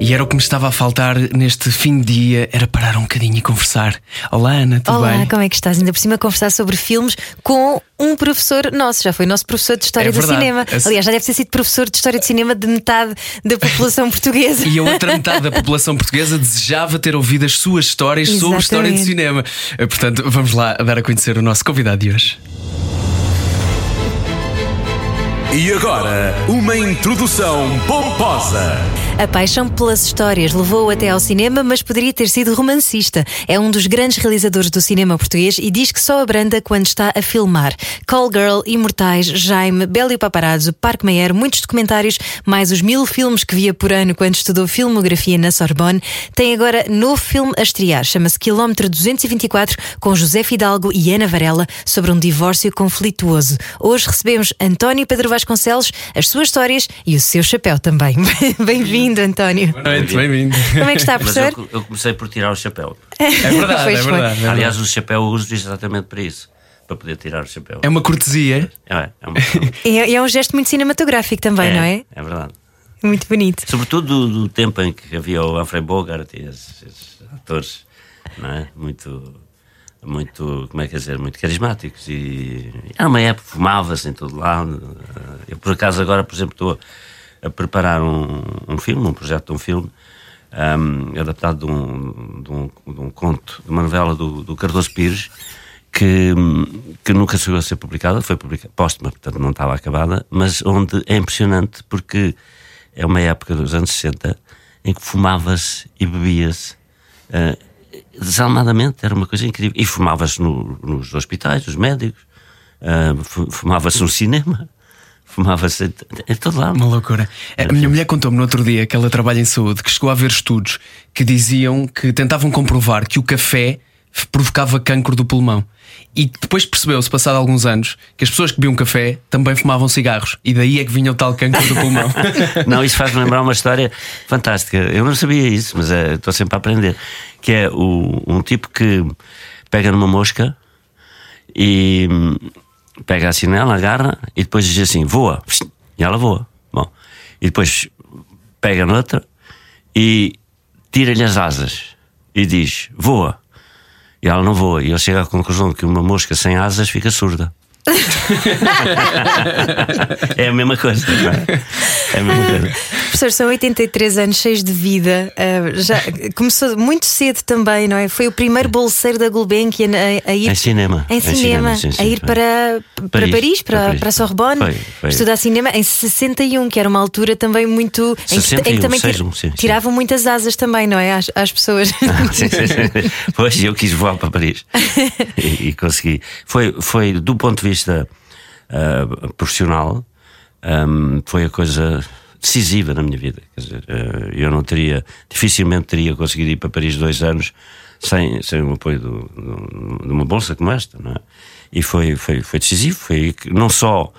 E era o que me estava a faltar neste fim de dia, era parar um bocadinho e conversar. Olá Ana, tudo Olá, bem? como é que estás? Ainda por cima conversar sobre filmes com um professor nosso, já foi nosso professor de História É do. Cinema. Aliás, já deve ter sido professor de História de Cinema de metade da população portuguesa. E a outra metade da população portuguesa desejava ter ouvido as suas histórias sobre história de Exatamente. cinema. Portanto, vamos lá dar a conhecer o nosso convidado de hoje. E agora, uma introdução pomposa. A paixão pelas histórias levou-o até ao cinema, mas poderia ter sido romancista. É um dos grandes realizadores do cinema português e diz que só abranda quando está a filmar. Call Girl, Imortais, Jaime, Belo e Paparazzo, Parque Meyer, muitos documentários, mais os mil filmes que via por ano quando estudou filmografia na Sorbonne. Tem agora novo filme a estrear, chama-se Quilómetro 224, com José Fidalgo e Ana Varela, sobre um divórcio conflituoso. Hoje recebemos António Pedro Vasconcelos, as suas histórias e o seu chapéu também. Bem-vindo, António. Boa noite, bem-vindo. Como é que está, Mas professor? eu, eu comecei por tirar o chapéu. É verdade, Pois é foi. verdade. é verdade. Aliás, o chapéu eu uso exatamente para isso para poder tirar o chapéu. É uma cortesia. É, é, uma, É, é um gesto muito cinematográfico também, não é? É verdade. Muito bonito. Sobretudo do, do tempo em que havia o Humphrey Bogart e esses, esses atores não é? muito, muito, como é que é dizer, muito carismáticos. E era uma época, fumava-se em todo lado. Eu, por acaso, agora, por exemplo, estou a preparar um, um filme, um projeto de um filme. um, adaptado de um, de, um, de um conto, de uma novela do, do Cardoso Pires, que, que nunca chegou a ser publicada, foi publicada, póstuma, portanto não estava acabada, mas onde é impressionante porque é uma época dos anos 60 em que fumava-se e bebia-se eh, desalmadamente, era uma coisa incrível. E fumava-se no- nos hospitais, os médicos, eh, fu- fumava-se no cinema, fumava-se em, todo lado. Uma loucura. A minha mulher contou-me no outro dia que ela trabalha em saúde, que chegou a ver estudos que diziam que tentavam comprovar que o café provocava cancro do pulmão. E depois percebeu-se, passado alguns anos, que as pessoas que bebiam café também fumavam cigarros. E daí é que vinha o tal cancro do pulmão. Não, isso faz-me lembrar uma história fantástica. Eu não sabia isso, mas eh, estou sempre a aprender. Que é o- um tipo que pega numa mosca e hum, pega assim nela, agarra e depois diz assim: voa. E ela voa. Bom, e depois pega noutra e tira-lhe as asas e diz: voa. E ela não voa. E ele chega à conclusão que uma mosca sem asas fica surda. É a mesma coisa, não é? É a mesma coisa. Professor, são 83 anos cheios de vida. ah, já começou muito cedo também, não é? Foi o primeiro bolseiro da Gulbenkian a, a ir Em cinema. Em Em cinema, cinema, sim, sim, a ir para, para Paris, Paris, para para, Paris. para a Sorbonne, Foi, foi. estudar cinema em 61, que era uma altura também muito. em que- em que, 61, também 61, sim, tiravam muitas asas também, não é? Às, às pessoas. Sim, sim, sim. Pois eu quis voar para Paris e, e consegui. Foi, foi do ponto de vista ah, profissional, ahm, foi a coisa decisiva na minha vida. Quer dizer, ah, eu não teria, dificilmente teria conseguido ir para Paris dois anos sem, sem o apoio do- do- de uma bolsa como esta, não é? E foi, foi, foi decisivo. Foi que não só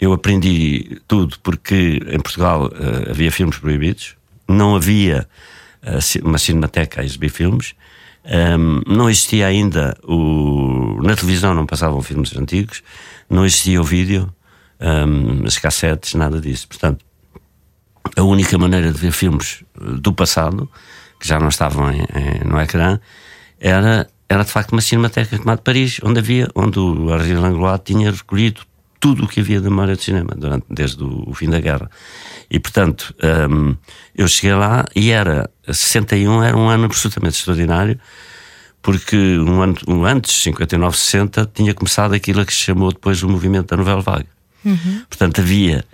eu aprendi tudo, porque em Portugal ah, havia filmes proibidos, não havia uma cinemateca a exibir filmes. Ahm, não existia ainda o. Na televisão não passavam filmes antigos, não existia o vídeo, ahm, as cassetes, nada disso. Portanto, a única maneira de ver filmes eh, do passado, que já não estavam em- em- no ecrã, era, era de facto uma cinemateca como a de Paris, onde havia, onde o Henri Langlois tinha recolhido tudo o que havia de memória de cinema, durante, desde o, o fim da guerra. E portanto, hum, eu cheguei lá e era, 61 era um ano absolutamente extraordinário, porque um ano, um antes, 59, 60, tinha começado aquilo a que se chamou depois o movimento da novela vaga. Portanto, havia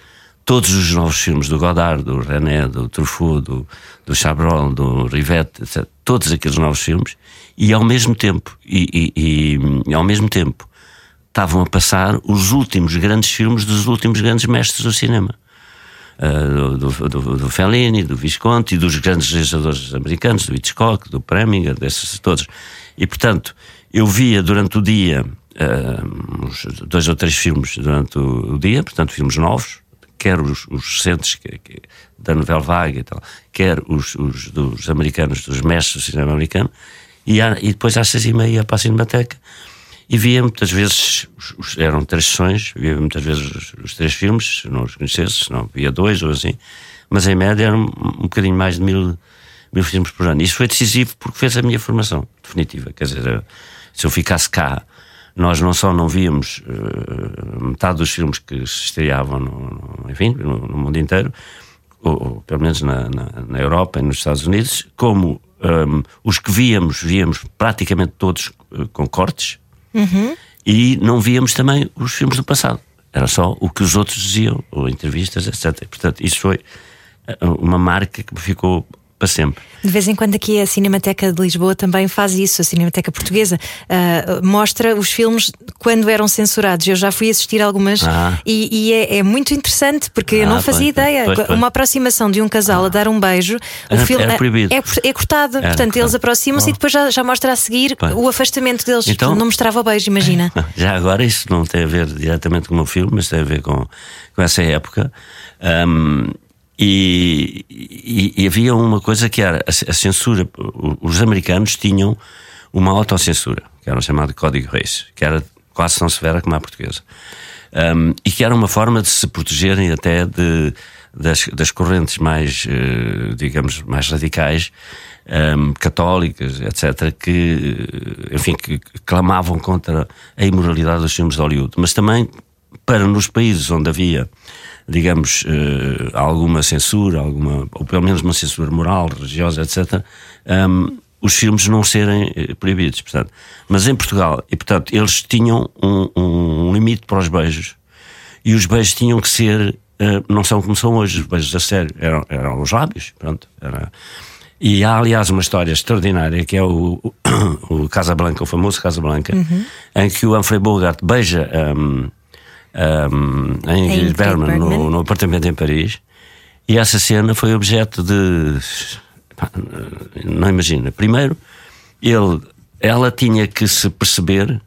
todos os novos filmes do Godard, do René, do Truffaut, do, do Chabrol, do Rivette, etc. Todos aqueles novos filmes, e ao mesmo tempo, e, e- e- e ao mesmo tempo, estavam a passar os últimos grandes filmes dos últimos grandes mestres do cinema. Uh, do, do, do- Fellini, do Visconti, dos grandes realizadores americanos, do Hitchcock, do Preminger, desses todos. E portanto, eu via durante o dia uh, uns dois ou três filmes durante o, o dia, portanto, filmes novos, quer os, os recentes que, que, da novela vaga e tal, quer os, os, dos americanos, dos mestres do cinema americano, e, há, e depois às seis e meia ia para a Cinemateca e via muitas vezes, eram três sessões, via muitas vezes os, os, três filmes, se não os conhecesse, se não via dois ou assim, mas em média eram um, um bocadinho mais de mil, mil filmes por ano. Isso foi decisivo porque fez a minha formação definitiva. Quer dizer, se eu ficasse cá, nós não só não víamos uh, metade dos filmes que se estreavam, no, no enfim, no, no, mundo inteiro, ou, ou pelo menos na, na, na, Europa e nos Estados Unidos, como um, os que víamos, víamos praticamente todos uh, com cortes, uhum. e não víamos também os filmes do passado. Era só o que os outros diziam, ou entrevistas, etc. Portanto, isso foi eh, uma marca que ficou para sempre. De vez em quando aqui a Cinemateca de Lisboa também faz isso, a Cinemateca Portuguesa uh, mostra os filmes quando eram censurados. Eu já fui assistir algumas ah. e, e é, é, muito interessante porque ah, eu não fazia pois, ideia. Pois, pois. Uma aproximação de um casal a dar um beijo, o era, filme era proibido. É, é cortado. Era Portanto, eles aproximam-se oh. e depois já, já, mostra a seguir o afastamento deles. Então, não mostrava o beijo, imagina. Já agora, isso não tem a ver diretamente com o meu filme, mas tem a ver com, com essa época. Um, e, e, e, havia uma coisa que era a, censura. Os americanos tinham uma autocensura, que era o chamado Código Reis, que era quase tão severa como a portuguesa. Um, e que era uma forma de se protegerem até de, das, das correntes mais, uh, digamos, mais radicais, um, católicas, etc., que, enfim, que clamavam contra a imoralidade dos filmes de Hollywood. Mas também para nos países onde havia digamos, uh, alguma censura, alguma, ou pelo menos uma censura moral, religiosa, etc., um, os filmes não serem eh, proibidos. Portanto. Mas em Portugal, e portanto, eles tinham um, um limite para os beijos, e os beijos tinham que ser, uh, não são como são hoje, os beijos a sério, eram, eram os lábios, pronto. Era, e há, aliás, uma história extraordinária que é o, o, o Casablanca, o famoso Casablanca, uhum. em que o Humphrey Bogart beija um, um, em Ingrid Bergman, no, no, apartamento em Paris. E essa cena foi objeto de. Não imagina. Primeiro, ele, ela tinha que se perceber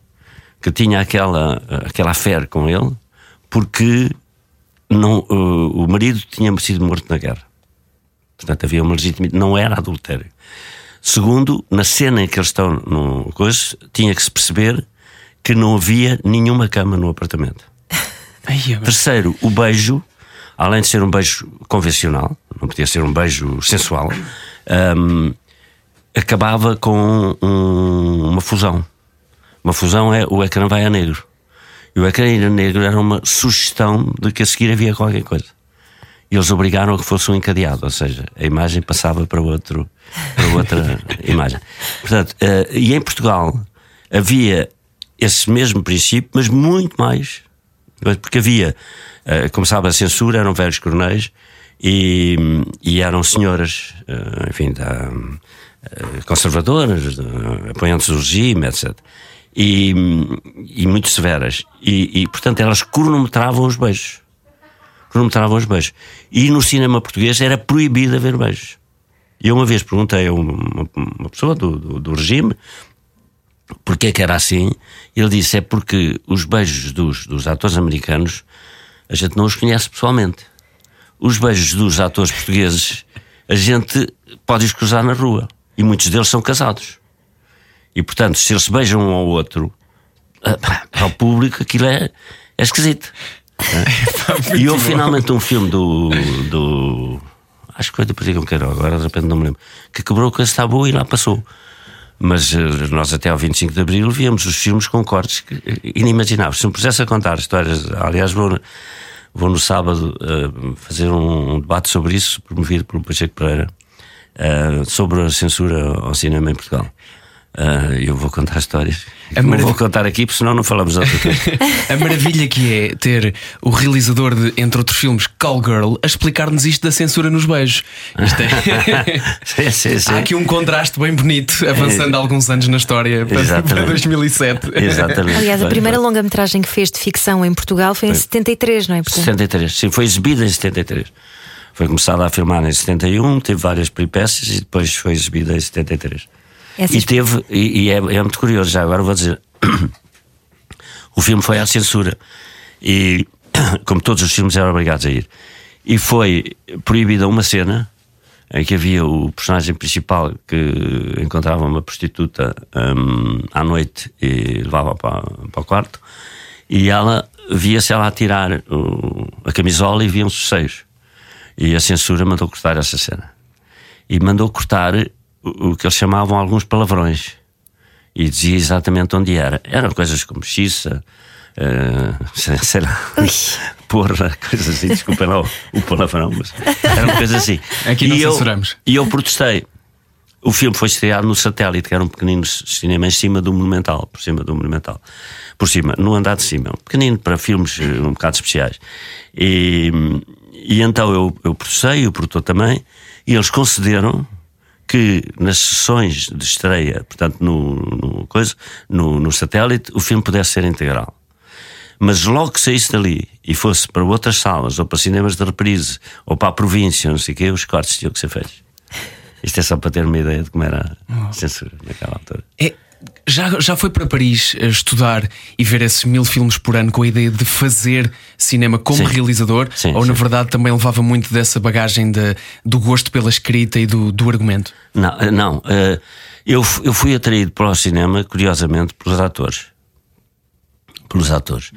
que tinha aquela, aquela fé com ele, porque não, o, o marido tinha sido morto na guerra. Portanto, havia uma legitimidade. Não era adultério. Segundo, na cena em que eles estão no coisa, tinha que se perceber que não havia nenhuma cama no apartamento. Terceiro, o beijo, além de ser um beijo convencional, não podia ser um beijo sensual, um, acabava com um, uma fusão. Uma fusão é o ecrã vai a negro. E o ecrã a negro era uma sugestão de que a seguir havia qualquer coisa. E eles obrigaram a que fosse um encadeado, ou seja, a imagem passava para, outro, para outra imagem. Portanto, uh, e em Portugal havia esse mesmo princípio, mas muito mais porque havia, eh, como sabe, a censura eram velhos coronéis e, e eram senhoras, eh, enfim, da, eh, conservadoras, apoiantes do regime, etc. E, e muito severas. E, e, portanto, elas cronometravam os beijos. Cronometravam os beijos. E no cinema português era proibido haver beijos. E eu uma vez perguntei a uma, uma pessoa do, do, do regime, Porquê que era assim? Ele disse: é porque os beijos dos, dos atores americanos a gente não os conhece pessoalmente. Os beijos dos atores portugueses a gente pode os cruzar na rua. E muitos deles são casados. E portanto, se eles se beijam um ao outro, ah, para o público aquilo é, é esquisito. É? e houve finalmente um filme do. do acho que foi do Pedro Queiro, agora de repente não me lembro, que quebrou com esse tabu e lá passou. Mas eh, nós até ao 25 de Abril víamos os filmes com cortes inimagináveis. Se me pusesse a contar histórias, aliás, vou, vou no sábado uh, fazer um, um, debate sobre isso, promovido pelo Pacheco Pereira, uh, sobre a censura ao cinema em Portugal. Uh, eu vou contar histórias. A marav... Vou contar aqui, porque senão não falamos outra coisa. a maravilha que é ter o realizador de, entre outros filmes, Call Girl, a explicar-nos isto da censura nos beijos. É... sim, sim, sim. Há aqui um contraste bem bonito, avançando é... alguns anos na história para, para 2007. Exatamente. Aliás, a primeira longa-metragem que fez de ficção em Portugal foi em 73, não é? Portanto... 73, sim, foi exibida em 73. Foi começada a filmar em 71, teve várias peripécias e depois foi exibida em 73. Essas... E teve, e, e é, é, muito curioso, já agora vou dizer. o filme foi à censura. E, como todos os filmes, eram obrigados a ir. E foi proibida uma cena em que havia o personagem principal que encontrava uma prostituta um, à noite e levava para, para o quarto, e ela via-se ela a tirar o, a camisola e viam os seios. E a censura mandou cortar essa cena. E mandou cortar o, o que eles chamavam alguns palavrões. E dizia exatamente onde era. Eram coisas como xissa, uh, sei, sei lá, porra, coisas assim, desculpa lá o, o palavrão, mas eram coisas assim. Aqui não e eu, censuramos. E eu protestei. O filme foi estreado no satélite, que era um pequenino cinema em cima do Monumental, por cima do Monumental. Por cima, no andar de cima, um pequenino para filmes eh, um bocado especiais. E, e então eu, eu processei, o produtor também, e eles concederam que nas sessões de estreia, portanto no, no, coisa, no, no satélite, o filme pudesse ser integral. Mas logo que saísse dali e fosse para outras salas, ou para cinemas de reprise, ou para a província, não sei o quê, os cortes tinham que ser feitos. Isto é só para ter uma ideia de como era a censura naquela altura. É, já, já foi para Paris eh, estudar e ver esses mil filmes por ano com a ideia de fazer cinema como Sim. realizador? Sim, ou na sim. verdade também levava muito dessa bagagem de, do gosto pela escrita e do, do argumento? Não, eh, não. eh, eu, eu fui atraído para o cinema, curiosamente, pelos atores. Pelos atores.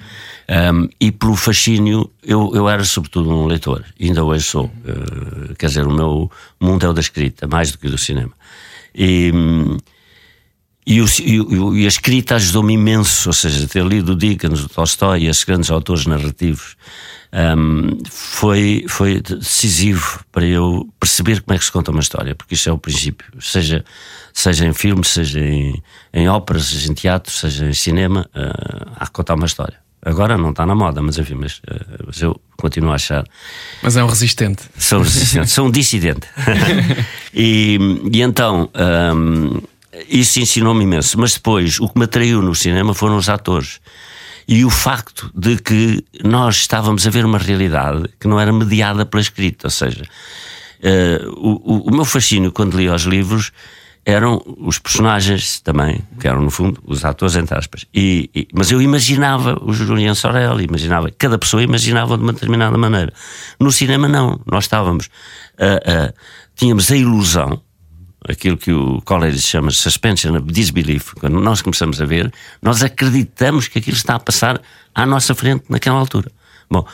Ahm, e pelo fascínio, eu, eu era sobretudo um leitor, ainda hoje sou. Eh, quer dizer, o meu mundo é o da escrita, mais do que o do cinema. E, hum, e, o- e e a escrita ajudou-me imenso, ou seja, ter lido o Dickens, o Tolstói e esses grandes autores narrativos hum, foi, foi decisivo para eu perceber como é que se conta uma história, porque isso é o princípio, seja, seja em filmes, seja em, em óperas, seja em teatro, seja em cinema, ah, há que contar uma história. Agora não está na moda, mas enfim, mas, ah, mas eu continuo a achar Mas é um resistente. Sou resistente, sou um dissidente. e, e então, hum, isso ensinou-me imenso. Mas depois, o que me atraiu no cinema foram os atores. E o facto de que nós estávamos a ver uma realidade que não era mediada pela escrita. Ou seja, eh, o, o- meu fascínio quando li os livros eram os personagens também, que eram no fundo os atores, entre aspas. E, e- mas eu imaginava o Julian Sorel, imaginava, cada pessoa imaginava de uma determinada maneira. No cinema, não. Nós estávamos, ah, ah, tínhamos a ilusão, aquilo que o Coleridge chama de suspension of disbelief, quando nós começamos a ver, nós acreditamos que aquilo está a passar à nossa frente naquela altura. Bom,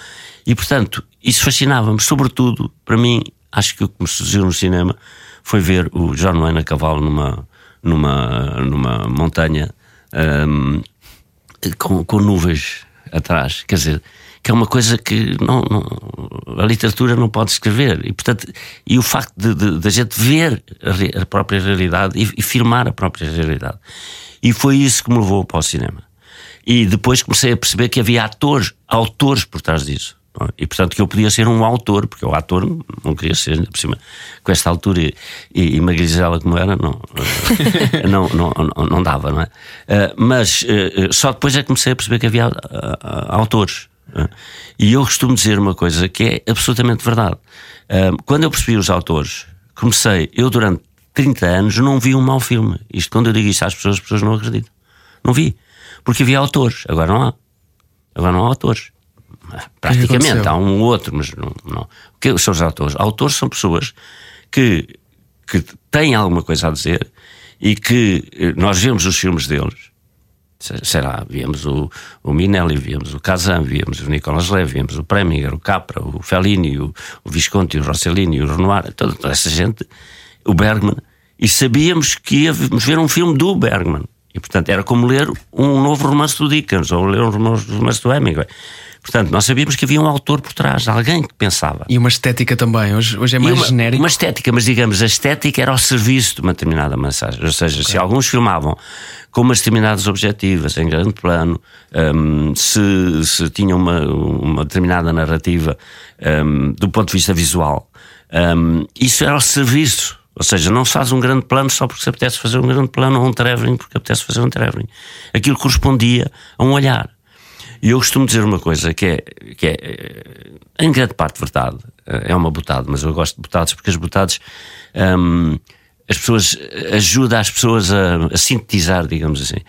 e portanto, isso fascinava-me, sobretudo, para mim, acho que o que me seduziu no cinema foi ver o John Wayne a cavalo numa, numa, numa montanha hum, com, com nuvens atrás, quer dizer, que é uma coisa que não, não- a literatura não pode escrever. E portanto e o facto de, de, de a gente ver a, própria realidade e, e filmar a própria realidade. E foi isso que me levou para o cinema. E depois comecei a perceber que havia atores, autores por trás disso. E portanto que eu podia ser um autor, porque o ator não queria ser, ainda por cima, com esta altura e, e, e magrizela como era, não, eh, não, não, não, não dava, não é? Eh, Mas eh, só depois é que comecei a perceber que havia ah, autores. E eu costumo dizer uma coisa que é absolutamente verdade. Quando eu percebi os autores, comecei, eu durante 30 anos não vi um mau filme. Isto quando eu digo isso às pessoas, as pessoas não acreditam. Não vi. Porque havia autores, agora não há. Agora não há autores. Praticamente, há um ou outro, mas não. não. O que são os autores? Autores são pessoas que, que têm alguma coisa a dizer e que eh, nós vemos os filmes deles. Se- Sei lá, víamos o, o Minelli, víamos o Kazan, víamos o Nicolas Leve, víamos o Preminger, o Capra, o Fellini, o, o Visconti, o Rossellini, o Renoir, toda, toda essa gente, o Bergman, e sabíamos que íamos ver um filme do Bergman. E, portanto, era como ler um novo romance do Dickens ou ler um romance do Hemingway. Portanto, nós sabíamos que havia um autor por trás, alguém que pensava. E uma estética também. Hoje, hoje é mais uma, genérico. uma estética, mas digamos, a estética era ao serviço de uma determinada mensagem. Ou seja, se alguns filmavam com umas determinadas objetivas, em grande plano, hum, se, se tinham uma, uma determinada narrativa hum, do ponto de vista visual, hum, isso era ao serviço. Ou seja, não se faz um grande plano só porque se apetece fazer um grande plano ou um traveling porque apetece fazer um traveling. Aquilo correspondia a um olhar. E eu costumo dizer uma coisa que é, que é eh, em grande parte verdade, eh, é uma botada, mas eu gosto de botadas porque as botadas hum, as pessoas ajuda as pessoas a, a sintetizar, digamos assim,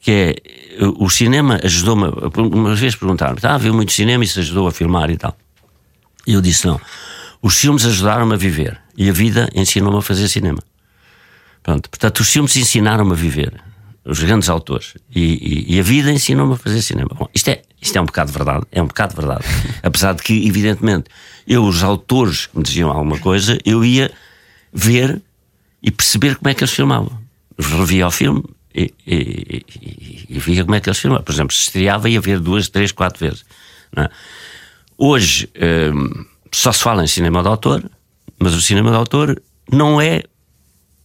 que é o cinema ajudou-me. Uma vez perguntaram-me: ah, viu muito cinema e isso ajudou a filmar e tal. E eu disse: não. Os filmes ajudaram-me a viver e a vida ensinou-me a fazer cinema. Pronto, portanto, os filmes ensinaram-me a viver, os grandes autores, e, e, e a vida ensinou-me a fazer cinema. Bom, isto é, isto é um bocado verdade, é um bocado verdade. Apesar de que, evidentemente, eu, os autores que me diziam alguma coisa, eu ia ver e perceber como é que eles filmavam. Revia o filme e, e, e, e via como é que eles filmavam. Por exemplo, se estreava, ia ver duas, três, quatro vezes. É? Hoje hum, só se fala em cinema de autor, mas o cinema de autor não é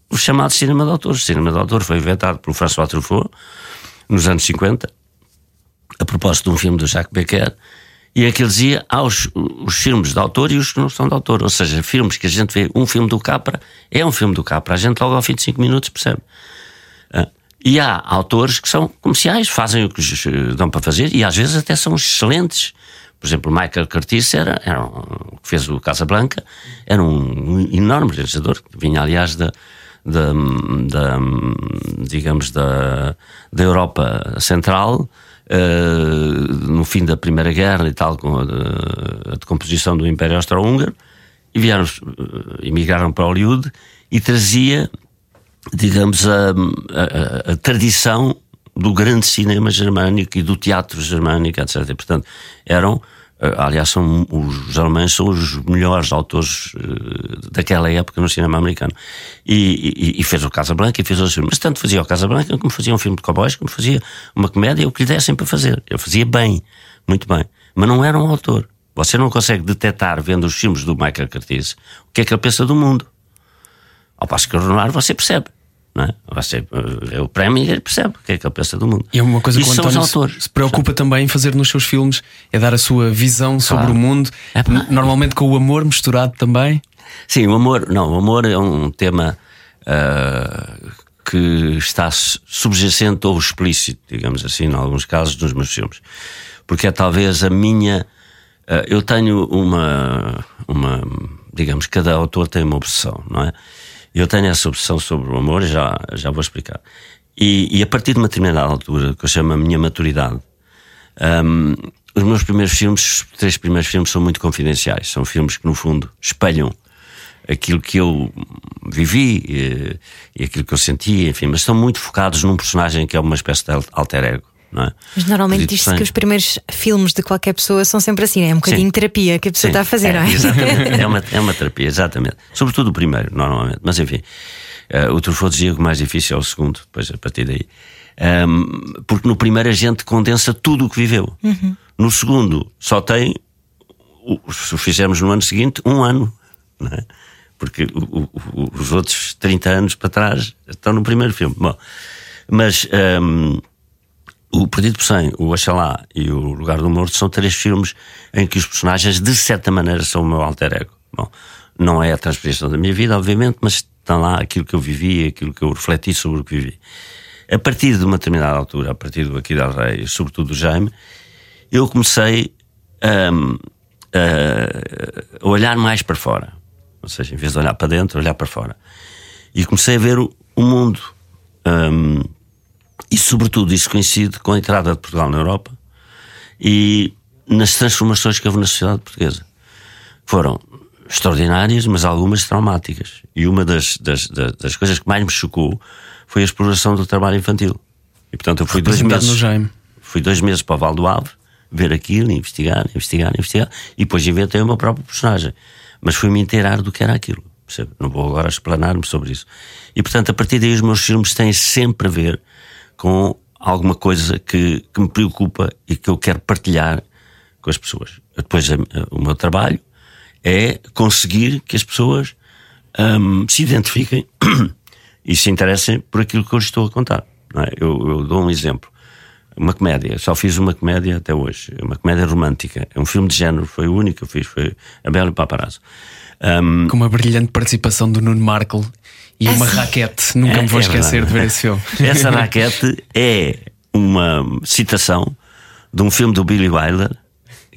o chamado cinema de autor. O cinema de autor foi inventado por François Truffaut nos anos 50, a propósito de um filme do Jacques Becker, e é que ele dizia há os, os filmes de autor e os que não são de autor. Ou seja, filmes que a gente vê, um filme do Capra é um filme do Capra, a gente logo ao fim de 5 minutos percebe. Ah, e há autores que são comerciais, fazem o que lhes eh, dão para fazer e às vezes até são excelentes. Por exemplo, Michael Curtis era, era um, que fez o Casablanca, era um enorme realizador, vinha aliás da, da, da digamos, da, da Europa Central, uh, no fim da Primeira Guerra e tal, com a, a decomposição do Império Austro-Húngaro, e vieram, uh, emigraram para Hollywood e trazia, digamos, a, a, a tradição do grande cinema germânico e do teatro germânico, etc. E, portanto, eram eh, aliás, são, os alemães são os melhores autores uh, daquela época no cinema americano. E, e, e fez o Casablanca e fez outros filmes. Mas tanto fazia o Casablanca como fazia um filme de cowboys, como fazia uma comédia, o que lhe dessem para fazer. Eu fazia bem, muito bem. Mas não era um autor. Você não consegue detectar, vendo os filmes do Michael Curtiz, o que é que ele pensa do mundo. Ao passo que o Ronaldo você percebe. Não é? É o prémio e ele percebe o que é que ele pensa do mundo. E é uma coisa Isso que o António autores. se preocupa também em fazer nos seus filmes é dar a sua visão sobre Claro. o mundo, É normalmente com o amor misturado também. Sim, o amor, não, o amor é um tema ah, que está su- subjacente ou explícito, digamos assim, em alguns casos, nos meus filmes. Porque é talvez a minha. ah, eu tenho uma, uma. Digamos, cada autor tem uma obsessão, não é? Eu tenho essa obsessão sobre o amor, já, já vou explicar. E, e a partir de uma determinada altura, que eu chamo a minha maturidade, um, os meus primeiros filmes, os três primeiros filmes, são muito confidenciais. São filmes que, no fundo, espelham aquilo que eu vivi eh, e, aquilo que eu senti, enfim, mas estão muito focados num personagem que é uma espécie de alter ego. É? Mas normalmente diz-se que os primeiros filmes de qualquer pessoa são sempre assim, é um bocadinho Sim. de terapia que a pessoa Sim, está a fazer, não é? Exatamente. É uma, é uma terapia, exatamente. Sobretudo o primeiro, normalmente. Mas enfim, eh, o Truffaut dizia que o mais difícil é o segundo, depois a partir daí. Ahm, porque no primeiro a gente condensa tudo o que viveu. No segundo só tem, se o fizermos no ano seguinte, um ano. É? Porque o- o- os outros 30 anos para trás estão no primeiro filme. Bom, mas. ahm, o Perdido por Cem, o Oxalá e o Lugar do Morto são três filmes em que os personagens, de certa maneira, são o meu alter ego. Bom, não é a transposição da minha vida, obviamente, mas está lá aquilo que eu vivi, aquilo que eu refleti sobre o que vivi. A partir de uma determinada altura, a partir do Aqui da Rei, sobretudo do Jaime, eu comecei hum, a, a olhar mais para fora. Ou seja, em vez de olhar para dentro, olhar para fora. E comecei a ver o, o mundo. Hum, e, sobretudo, isso coincide com a entrada de Portugal na Europa e nas transformações que houve na sociedade portuguesa. Foram extraordinárias, mas algumas traumáticas. E uma das, das, das, coisas que mais me chocou foi a exploração do trabalho infantil. E, portanto, eu fui dois meses. Fui dois meses para o Val do Ave, ver aquilo, investigar, investigar, investigar, e depois inventei o meu próprio personagem. Mas fui-me inteirar do que era aquilo. percebe? Não vou agora explanar-me sobre isso. E portanto, a partir daí, os meus filmes têm sempre a ver com alguma coisa que, que me preocupa e que eu quero partilhar com as pessoas. Depois, o meu trabalho é conseguir que as pessoas hum, se identifiquem e se interessem por aquilo que eu estou a contar. é? Eu, eu dou um exemplo. Uma comédia, só fiz uma comédia até hoje, uma comédia romântica. É um filme de género, foi o único que eu fiz, foi A Bela e Paparazzo. Hum, Com uma brilhante participação do Nuno Markle e uma raquete. Nunca É- me vou é esquecer verdade. de ver esse filme. Essa raquete é uma citação de um filme do Billy Wilder,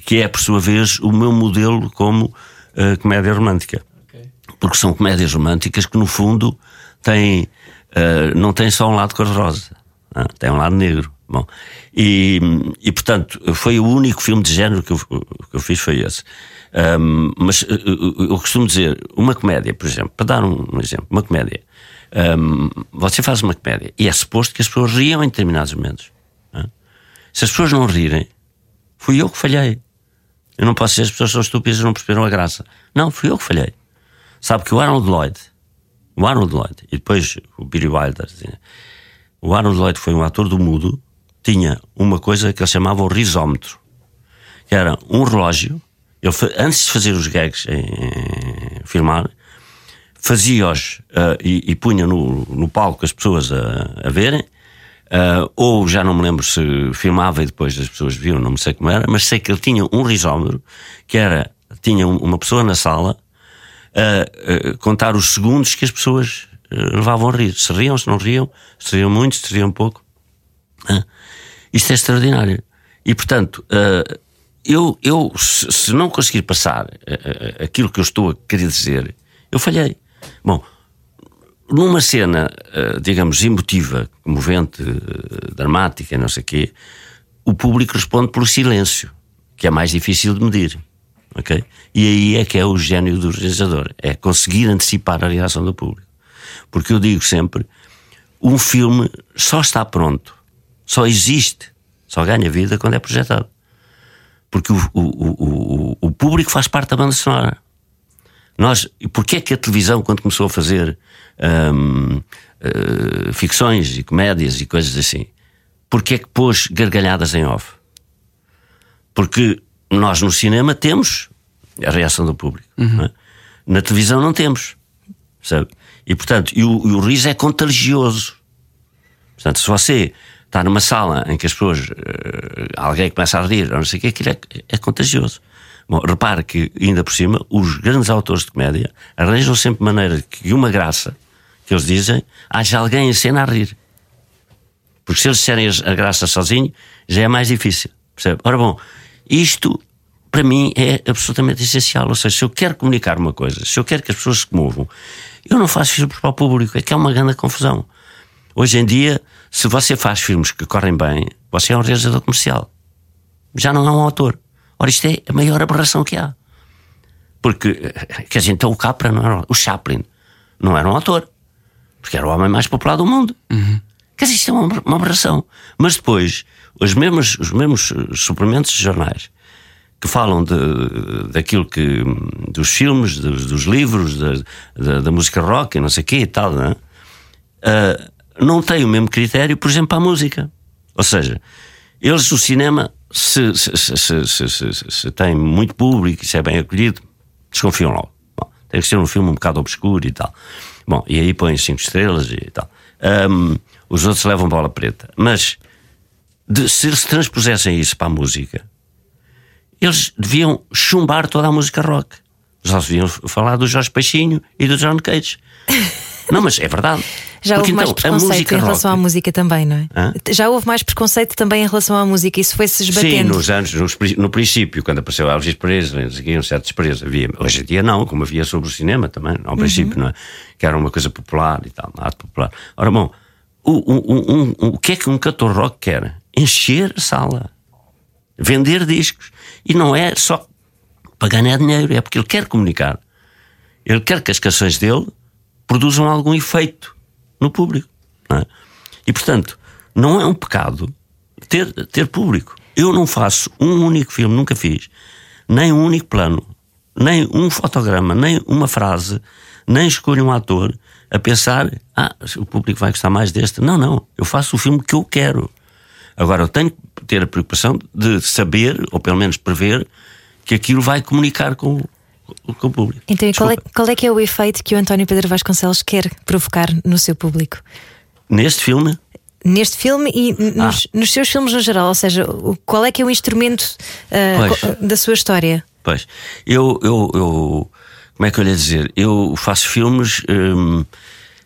que é, por sua vez, o meu modelo como eh, comédia romântica. Porque são comédias românticas que, no fundo, têm, eh, não têm só um lado cor-de-rosa. Ah, tem um lado negro. Bom, e, e portanto, foi o único filme de género que eu, que eu fiz, foi esse. Um, mas eu costumo dizer, uma comédia, por exemplo, para dar um, exemplo, uma comédia. Um, você faz uma comédia e é suposto que as pessoas riam em determinados momentos. É? Se as pessoas não rirem, fui eu que falhei. Eu não posso dizer as pessoas são estúpidas e não perceberam a graça. Não, fui eu que falhei. Sabe que o Arnold Lloyd, o Arnold Lloyd, e depois o Billy Wilder, o Arnold Lloyd foi um ator do mudo, tinha uma coisa que ele chamava o risómetro, que era um relógio. Ele, antes de fazer os gags em, em filmar, fazia-os uh, e, e, punha no, no palco as pessoas a, a verem, uh, ou já não me lembro se filmava e depois as pessoas viam, não me sei como era, mas sei que ele tinha um risómetro que era, tinha uma pessoa na sala a, contar os segundos que as pessoas levavam a rir. Se riam, se não riam, se riam muito, se riam pouco. Uh, isto é extraordinário. E portanto, uh, eu, eu se, não conseguir passar aquilo que eu estou a querer dizer, eu falhei. Bom, numa cena, digamos, emotiva, comovente, dramática, não sei o quê, o público responde pelo silêncio, que é mais difícil de medir ok? E aí é que é o gênio do realizador, é conseguir antecipar a reação do público. Porque eu digo sempre, um filme só está pronto, só existe, só ganha vida quando é projetado. Porque o, o, o, o público faz parte da banda sonora. Nós, porquê é que a televisão, quando começou a fazer hum, uh, ficções e comédias e coisas assim, porquê é que pôs gargalhadas em off? Porque nós no cinema temos a reação do público. Uhum. É? Na televisão não temos. Sabe? E portanto, e o, e o riso é contagioso. Portanto, se você está numa sala em que as pessoas, uh, alguém começa a rir, ou não sei o que, aquilo é, é contagioso. Bom, repare que, ainda por cima, os grandes autores de comédia arranjam sempre maneira que uma graça que eles dizem, haja alguém em cena a rir. Porque se eles disserem a graça sozinho, já é mais difícil. Percebe? Ora bom, isto, para mim, é absolutamente essencial. Ou seja, se eu quero comunicar uma coisa, se eu quero que as pessoas se comovam, eu não faço filmes para o público, é que é uma grande confusão. Hoje em dia, se você faz filmes que correm bem, você é um realizador comercial. Já não é um autor. Ora, isto é a maior aberração que há. Porque, quer dizer, então o Capra não era. O Chaplin não era um autor. Porque era o homem mais popular do mundo. Uhum. Quer dizer, isto é uma, uma aberração. Mas depois, os mesmos, os mesmos eh, suplementos de jornais que falam de, daquilo que. dos filmes, dos, dos livros, da, da, da, música rock e não sei o quê e tal, não, é? uh, não têm o mesmo critério, por exemplo, para a música. Ou seja, eles, o cinema, se, se, se, se, tem muito público e se é bem acolhido, desconfiam logo. Bom, tem que ser um filme um bocado obscuro e tal. Bom, e aí põem cinco estrelas e tal. Um, os outros levam bola preta. Mas de, se eles transpusessem isso para a música, eles deviam chumbar toda a música rock. Já deviam falar do Jorge Peixinho e do John Cage. Não, mas é verdade. Já Porque, houve então, mais preconceito em relação rock... à música também, não é? Hã? Já houve mais preconceito também em relação à música, isso foi-se esbatendo. Sim, nos anos, nos, no princípio, quando apareceu Alves Pereira, um certo desprezo. Havia, hoje em dia não, como havia sobre o cinema também, ao princípio, uhum. não é? Que era uma coisa popular e tal, arte popular. Ora, bom, o, o, um, o que é que um cantor rock quer? Encher a sala, vender discos. E não é só para ganhar dinheiro, é porque ele quer comunicar. Ele quer que as canções dele produzam algum efeito no público. É? E portanto, não é um pecado ter, ter público. Eu não faço um único filme, nunca fiz, nem um único plano, nem um fotograma, nem uma frase, nem escolho um ator a pensar, ah, o público vai gostar mais deste. Não, não. Eu faço o filme que eu quero. Agora, eu tenho que ter a preocupação de saber, ou pelo menos prever, que aquilo vai comunicar com, com o público. Então, qual é, qual é que é o efeito que o António Pedro Vasconcelos quer provocar no seu público? Neste filme? Neste filme e nos, ah. nos seus filmes no geral, ou seja, qual é que é o instrumento uh, da sua história? Pois, eu, eu, eu como é que eu lhe dizer? Eu faço filmes, hum,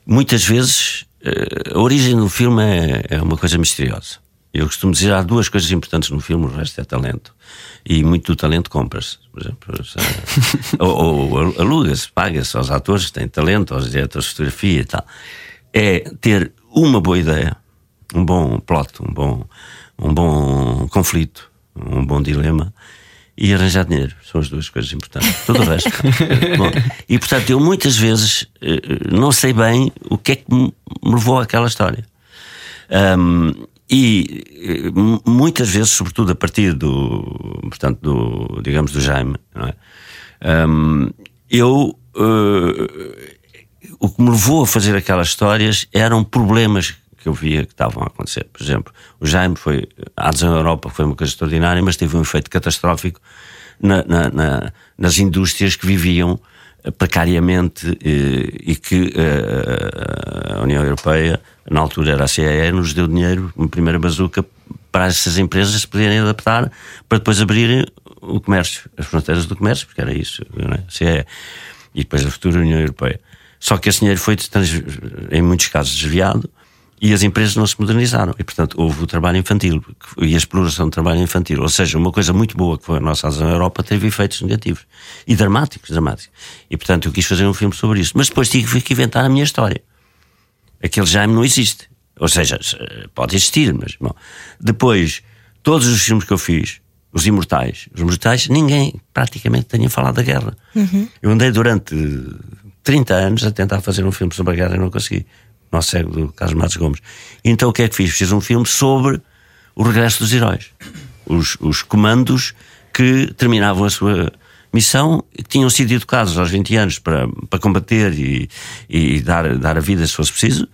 muitas vezes, eh, a origem do filme é, é, uma coisa misteriosa. Eu costumo dizer há duas coisas importantes no filme, o resto é talento. E muito do talento compra-se. Por exemplo, ou, ou aluga-se, paga-se aos atores que têm talento, aos diretores de fotografia e tal. É ter uma boa ideia, um bom plot, um bom, um bom conflito, um bom dilema e arranjar dinheiro. São as duas coisas importantes. Todo o resto. Bom, e portanto, eu muitas vezes eh, não sei bem o que é que me levou àquela história. Um, e eh, muitas vezes, sobretudo a partir do, portanto, do, digamos, do Jaime, é? um, eu uh, o que me levou a fazer aquelas histórias eram problemas que eu via que estavam a acontecer. Por exemplo, o Jaime foi, a adesão à Europa foi uma coisa extraordinária, mas teve um efeito catastrófico na, na, na, nas indústrias que viviam precariamente eh, e que eh, a União Europeia, na altura era a CEE, nos deu dinheiro, uma primeira bazuca, para essas empresas se poderem adaptar para depois abrirem o comércio, as fronteiras do comércio, porque era isso, não é? CEE. E depois a futura União Europeia. Só que esse dinheiro foi, em muitos casos, desviado e as empresas não se modernizaram. E, portanto, houve o trabalho infantil e a exploração do trabalho infantil. Ou seja, uma coisa muito boa que foi a nossa adesão à Europa teve efeitos negativos e dramáticos, dramáticos. E, portanto, eu quis fazer um filme sobre isso. Mas depois tive que inventar a minha história. Aquele Jaime não existe. Ou seja, pode existir, mas. Bom. Depois, todos os filmes que eu fiz, Os Imortais, Os Imortais, ninguém praticamente tinha falado da guerra. Uhum. Eu andei durante 30 anos a tentar fazer um filme sobre a guerra e não consegui nosso cego do Carlos Matos Gomes. Então o que é que fiz? Fiz um filme sobre o regresso dos heróis. Os, os comandos que terminavam a sua missão, que tinham sido educados aos 20 anos para, para combater e, e dar, dar a vida se fosse preciso,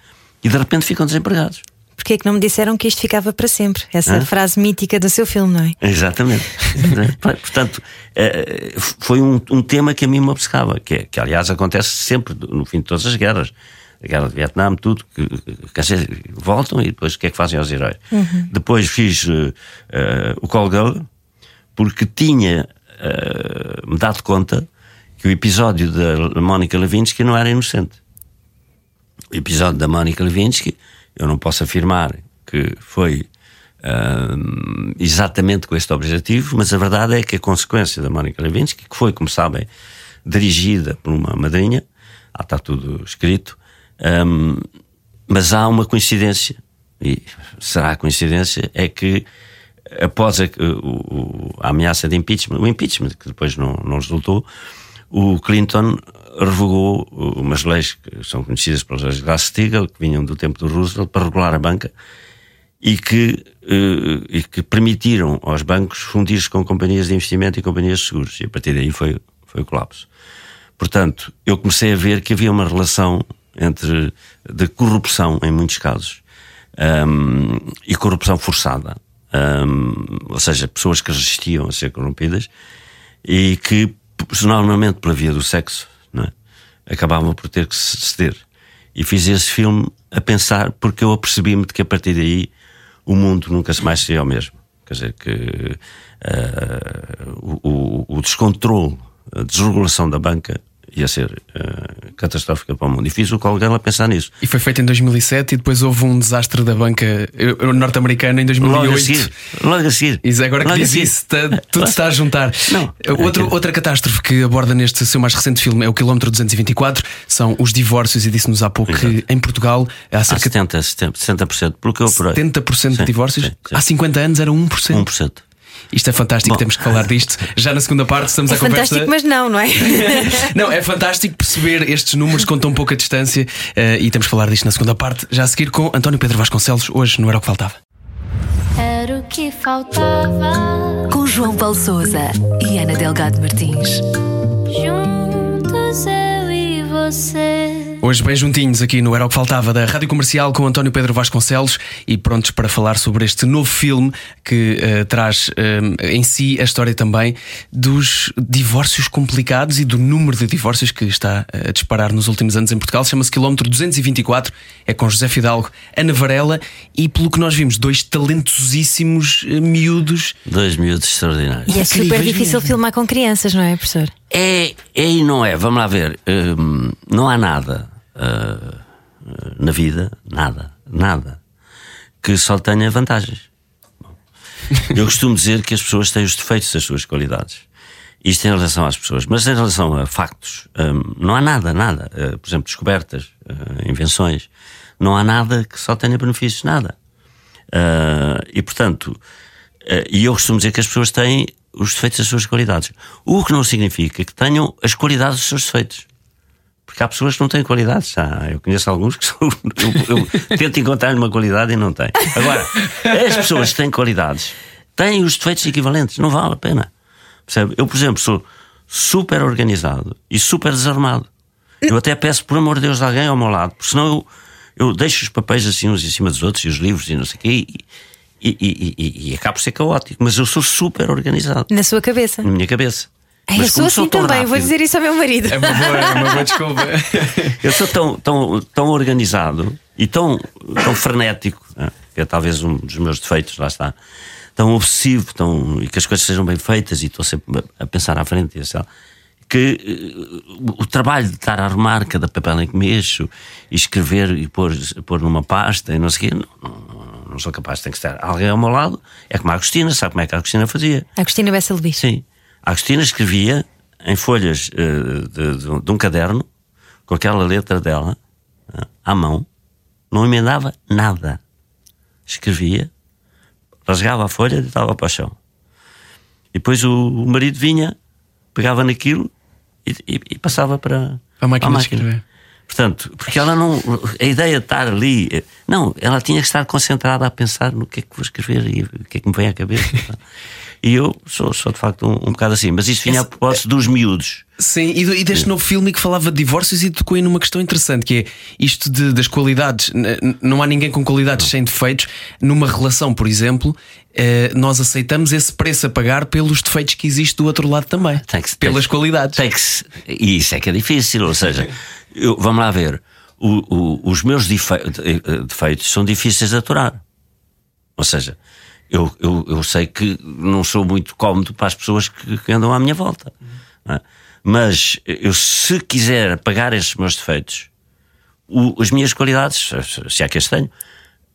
e de repente ficam desempregados. Porquê é que não me disseram que isto ficava para sempre? Essa Hã? frase mítica do seu filme, não é? Exatamente. Portanto, eh, foi um, um, tema que a mim me obcecava, que, é, que aliás acontece sempre no fim de todas as guerras a guerra de Vietnã, tudo, que, dizer, voltam e depois o que é que fazem aos heróis. Uhum. Depois fiz uh, uh, o Call Girl, porque tinha uh, me dado conta que o episódio da Mónica Levinsky não era inocente. O episódio da Mónica Levinsky, eu não posso afirmar que foi uh, exatamente com este objetivo, mas a verdade é que a consequência da Mónica Levinsky, que foi, como sabem, dirigida por uma madrinha, ah, está tudo escrito, um, mas há uma coincidência, e será coincidência, é que após a, o, a, ameaça de impeachment, o impeachment que depois não, não resultou, o Clinton revogou umas leis que são conhecidas pelas leis de Glass-Steagall, que vinham do tempo do Roosevelt, para regular a banca e que, uh, e que permitiram aos bancos fundir-se com companhias de investimento e companhias de seguros. E a partir daí foi, foi o colapso. Portanto, eu comecei a ver que havia uma relação entre de corrupção em muitos casos um, e corrupção forçada, um, ou seja, pessoas que resistiam a ser corrompidas e que normalmente pela via do sexo é? acabavam por ter que ceder. E fiz esse filme a pensar porque eu apercebi-me de que a partir daí o mundo nunca mais seria o mesmo. Quer dizer, que uh, o, o, o descontrole, a desregulação da banca ia ser uh, catastrófica para o mundo. E fiz o Colgate a pensar nisso. E foi feito em 2007 e depois houve um desastre da banca norte-americana em 2008. Logo a seguir. Logo a seguir. Isso, agora que diz isso, está, tudo está a juntar. Não. Outro, outra catástrofe que aborda neste seu mais recente filme é o quilómetro 224, são os divórcios, e disse-nos há pouco Exato. que em Portugal há cerca há 70, 70%, 60%, pelo que eu 70% de divórcios? Sim, sim. Há 50 anos era 1%. 1%. Isto é fantástico, Bom. temos que falar disto. Já na segunda parte estamos é a conversa. É fantástico, mas não, não é? não, é fantástico perceber estes números com tão pouca distância uh, e temos que falar disto na segunda parte, já a seguir com António Pedro Vasconcelos. Hoje não era o que faltava. Era o que faltava. Com João Paulo Souza e Ana Delgado Martins. Juntos eu e você. Hoje, bem juntinhos aqui no Era o que Faltava da Rádio Comercial com António Pedro Vasconcelos e prontos para falar sobre este novo filme que uh, traz uh, em si a história também dos divórcios complicados e do número de divórcios que está eh, a disparar nos últimos anos em Portugal. Chama-se Quilómetro 224, é com José Fidalgo, Ana Varela e, pelo que nós vimos, dois talentosíssimos miúdos. Dois miúdos extraordinários. E é super difícil filmar com crianças, não é, professor? É, é e não é. Vamos lá ver. Um, não há nada uh, na vida, nada, nada, que só tenha vantagens. Eu costumo dizer que as pessoas têm os defeitos das suas qualidades. Isto em relação às pessoas. Mas em relação a factos, um, não há nada, nada. Uh, por exemplo, descobertas, uh, invenções. Não há nada que só tenha benefícios, nada. Uh, e portanto, e eu costumo dizer que as pessoas têm os defeitos das suas qualidades. O que não significa que tenham as qualidades dos seus defeitos. Porque há pessoas que não têm qualidades. Ah, eu conheço alguns que são, eu, eu tento encontrar uma qualidade e não têm. Agora, as pessoas que têm qualidades têm os defeitos equivalentes. Não vale a pena. Percebe? Eu, por exemplo, sou super organizado e super desarmado. Eu até peço, por amor de Deus, de alguém ao meu lado, porque senão eu, eu deixo os papéis assim uns em cima dos outros e os livros e não sei o quê. E, e, e, e, e acabo por ser caótico, mas eu sou super organizado. Na sua cabeça? Na minha cabeça. É, eu sou assim também, rápido, vou dizer isso ao meu marido. É uma boa, é uma boa desculpa. eu sou tão, tão, tão organizado e tão, tão frenético, né? que é talvez um dos meus defeitos, lá está. Tão obsessivo, tão, e que as coisas sejam bem feitas e estou sempre a pensar à frente. E assim, que uh, o trabalho de estar a arrumar cada papel em que mexo e escrever e pôr, pôr numa pasta e não sei o quê, não, não, não, sou capaz, tem que estar alguém ao meu lado. É como a Agostina, sabe como é que a Agostina fazia? Agostina Bessa Levi. Sim. A Agostina escrevia em folhas uh, de, de, de, um caderno com aquela letra dela uh, à mão, não emendava nada. Escrevia, rasgava a folha e estava para o chão. E depois o, o marido vinha, pegava naquilo e, e, e passava para a máquina, a máquina. Portanto, porque ela não. A ideia de estar ali. Não, ela tinha que estar concentrada a pensar no que é que vou escrever e o que é que me vem à cabeça. E eu sou, sou de facto um, um bocado assim. Mas isto vinha Esse, a propósito dos miúdos. Sim, e, e deste novo filme que falava de divórcios e tocou aí numa questão interessante que é isto de, das qualidades. Não há ninguém com qualidades sem defeitos. Numa relação, por exemplo, eh, nós aceitamos esse preço a pagar pelos defeitos que existe do outro lado também. Tem que, pelas tem, qualidades. Tem que, e isso é que é difícil. Ou seja, eu, vamos lá ver. O, o, os meus eh, defeitos são difíceis de aturar. Ou seja, eu, eu, eu sei que não sou muito cómodo para as pessoas que, que andam à minha volta. É? Mas eu, se quiser apagar esses meus defeitos, o, as minhas qualidades, se há que as tenho,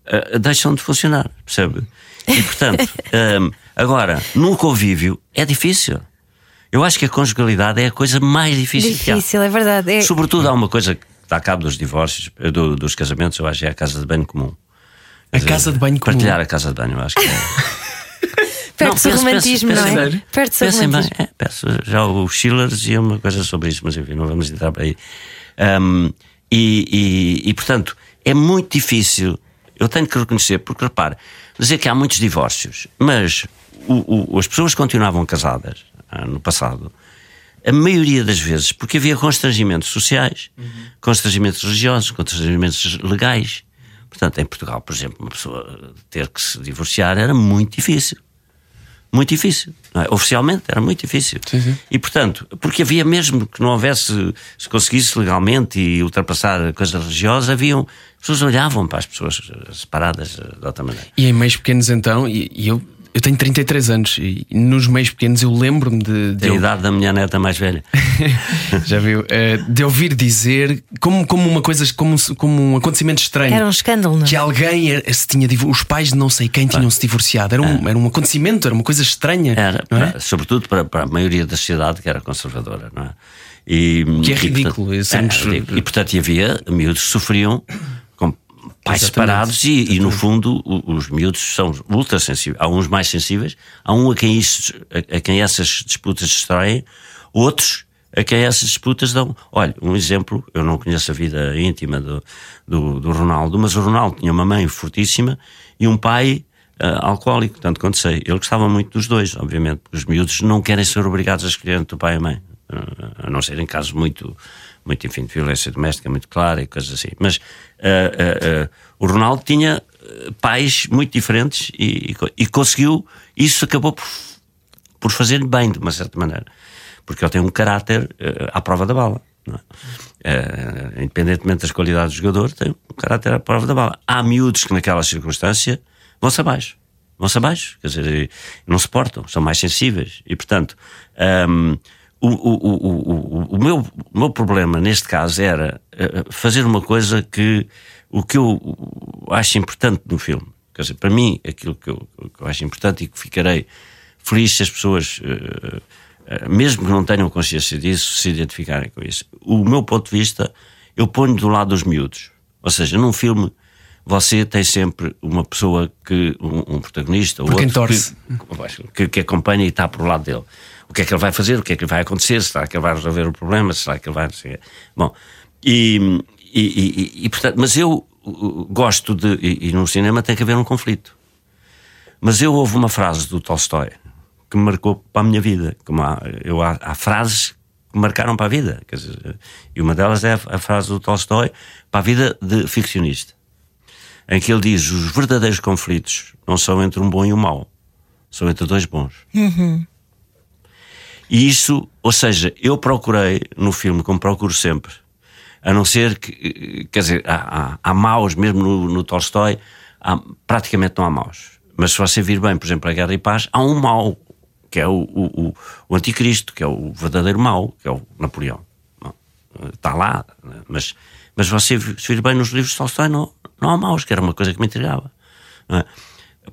uh, deixam de funcionar, percebe? E portanto, um, agora, num convívio é difícil. Eu acho que a conjugalidade é a coisa mais difícil. Difícil, é verdade. É... Sobretudo há uma coisa que dá cabo dos divórcios, do, dos casamentos, eu acho que é a casa de banho comum. A casa de banho comum. Partilhar a casa de banho, eu acho que é. Perde-se o romantismo, não é? Perde-se o romantismo. Bem, é, peço, já o Schiller dizia uma coisa sobre isso, mas enfim, não vamos entrar para aí. Um, e, e, e, portanto, é muito difícil. Eu tenho que reconhecer, porque repare, dizer que há muitos divórcios, mas o, o, as pessoas continuavam casadas no passado, a maioria das vezes, porque havia constrangimentos sociais, uhum. constrangimentos religiosos, constrangimentos legais. Portanto, em Portugal, por exemplo, uma pessoa ter que se divorciar era muito difícil. Muito difícil. É? Oficialmente era muito difícil. Sim, sim. E, portanto, porque havia mesmo que não houvesse, se conseguisse legalmente e ultrapassar a coisa religiosa, haviam. As pessoas olhavam para as pessoas separadas de outra maneira. E em meios pequenos, então, e, e eu eu tenho 33 anos e nos meios pequenos eu lembro-me de. de a eu... idade da minha neta mais velha. Já viu? Uh, de ouvir dizer como, como uma coisa, como, como um acontecimento estranho. Era um escândalo, não? Que alguém se tinha. Os pais de não sei quem tinham se divorciado. Era um, é. era um acontecimento, era uma coisa estranha. Era, é? sobretudo para, para a maioria da sociedade que era conservadora, não é? E, que é ridículo. E, portanto, é, e, portanto, havia miúdos que sofriam pais separados e, e, no fundo os miúdos são ultra sensíveis. Há uns mais sensíveis, há um a quem, isso, a, a quem essas disputas destroem, outros a quem essas disputas dão. Olha, um exemplo, eu não conheço a vida íntima do, do, do Ronaldo, mas o Ronaldo tinha uma mãe fortíssima e um pai uh, alcoólico, tanto quanto sei. Ele gostava muito dos dois, obviamente, porque os miúdos não querem ser obrigados a escolher entre o pai e a mãe, uh, a não ser em casos muito muito, enfim, de violência doméstica muito clara e coisas assim. Mas uh, uh, o Ronaldo tinha pais muito diferentes e, e, e conseguiu, isso acabou por, por fazer-lhe bem, de uma certa maneira. Porque ele tem um caráter à prova da bala. É? independentemente das qualidades do jogador, tem um caráter à prova da bala. Há miúdos que naquela circunstância vão-se abaixo. Vão-se abaixo, quer dizer, não se portam, são mais sensíveis. E, portanto, ehm, o, o, o, o, meu, o meu problema neste caso era eh, fazer uma coisa que o que eu acho importante no filme. Quer dizer, para mim, aquilo que eu, que eu acho importante e que ficarei feliz se as pessoas, eh, eh, mesmo que não tenham consciência disso, se identificarem com isso. O meu ponto de vista, eu ponho do lado dos miúdos. Ou seja, num filme, você tem sempre uma pessoa que, um, um protagonista, ou outro que, que, que acompanha e está por lado dele. O que é que ele vai fazer? O que é que vai acontecer? Será que ele vai resolver o problema? Será que ele vai. Bom, e, e, e- e, portanto, mas eu uh, gosto de. E, e no cinema tem que haver um conflito. Mas eu houve uma frase do Tolstói que me marcou para a minha vida. Como há, eu, há, há frases que me marcaram para a vida. Dizer, e uma delas é a, frase do Tolstói para a vida de ficcionista, em que ele diz: os verdadeiros conflitos não são entre um bom e um mau, são entre dois bons. E isso, ou seja, eu procurei no filme, como procuro sempre, a não ser que, quer dizer, há, há, há maus, mesmo no, no Tolstói, há- praticamente não há maus. Mas se você vir bem, por exemplo, a Guerra e Paz, há um mau, que é o, o, o, anticristo, que é o verdadeiro mau, que é o Napoleão. Está lá, né? mas, mas você se vir bem nos livros de Tolstói, não, não há maus, que era uma coisa que me intrigava. não é?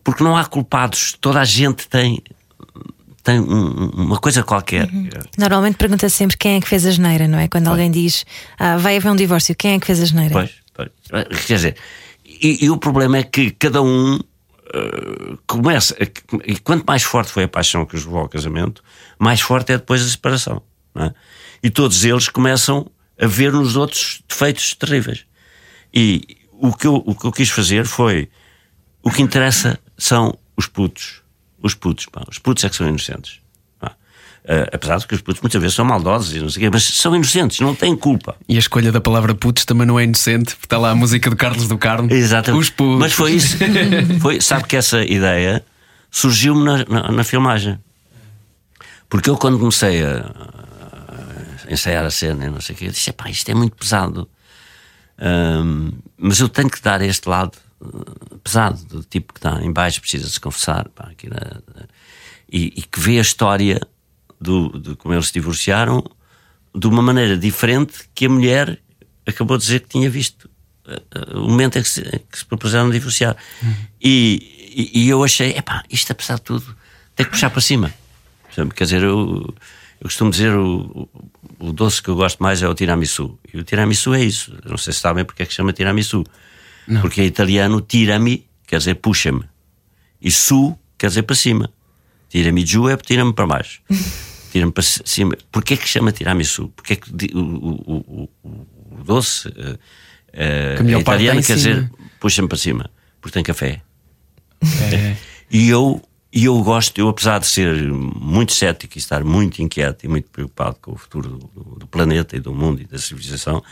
Porque não há culpados, toda a gente tem, tem um- uma coisa qualquer. Normalmente pergunta -se sempre quem é que fez a geneira, não é? Quando alguém diz ah, vai haver um divórcio, quem é que fez a geneira? Pois, pois. Quer dizer, e, e o problema é que cada um eh, começa. E quanto mais forte foi a paixão que os levou ao casamento, mais forte é depois a separação. é? E todos eles começam a ver nos outros defeitos terríveis. E o que eu, o que eu quis fazer foi. O que interessa são os putos. Os putos, pá. Os putos é que são inocentes. Eh, apesar de que os putos muitas vezes são maldosos e não sei o quê, mas são inocentes, não têm culpa. E a escolha da palavra putos também não é inocente, porque está lá a música do Carlos do Carmo. Exatamente. Os putos. Mas foi isso. Foi, sabe que essa ideia surgiu-me na, na- na filmagem. Porque eu, quando comecei a, a ensaiar a cena, e não sei o quê, eu disse: pá, isto é muito pesado. Ahm, mas eu tenho que dar este lado pesado, do tipo que está em baixo, precisa se confessar. pá, aqui na- na- e, e que vê a história do, de como eles se divorciaram de uma maneira diferente que a mulher acabou de dizer que tinha visto eh, eh, o momento em que se, em que se propuseram divorciar. E, e, e eu achei, epá, isto apesar de tudo, tem que puxar para cima. Quer dizer, eu, eu costumo dizer o, o, o doce que eu gosto mais é o tiramisu. E o tiramisu é isso. Eu Não sei se sabem porque é que chama tiramisu. Porque é italiano tirami, quer dizer puxa-me. E su quer dizer para cima. Tiramisu é tira-me para baixo. Tira-me para ci- cima. Porquê que chama tiramisu? Porque é que o, o, o, o- doce eh, Que é italiano quer em cima. dizer puxa-me para cima. Porque tem café. É. E eu, e eu gosto, eu apesar de ser muito cético e estar muito inquieto e muito preocupado com o futuro do, do- do planeta e do mundo e da civilização,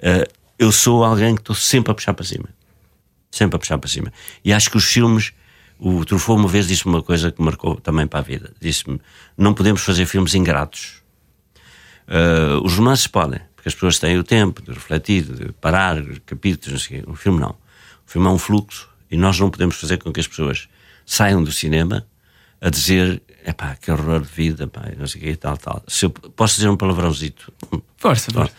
eh, eu sou alguém que estou sempre a puxar para cima. Sempre a puxar para cima. E acho que os filmes. O Truffaut uma vez disse-me uma coisa que marcou também para a vida. Disse-me: não podemos fazer filmes ingratos. Eh, os romances podem, porque as pessoas têm o tempo de refletir, de parar, capítulos, não sei o quê. O filme não. O filme é um fluxo e nós não podemos fazer com que as pessoas saiam do cinema a dizer: epá, que horror de vida, pá, não sei o quê, tal, tal. Se eu posso dizer um palavrãozito. Força, força.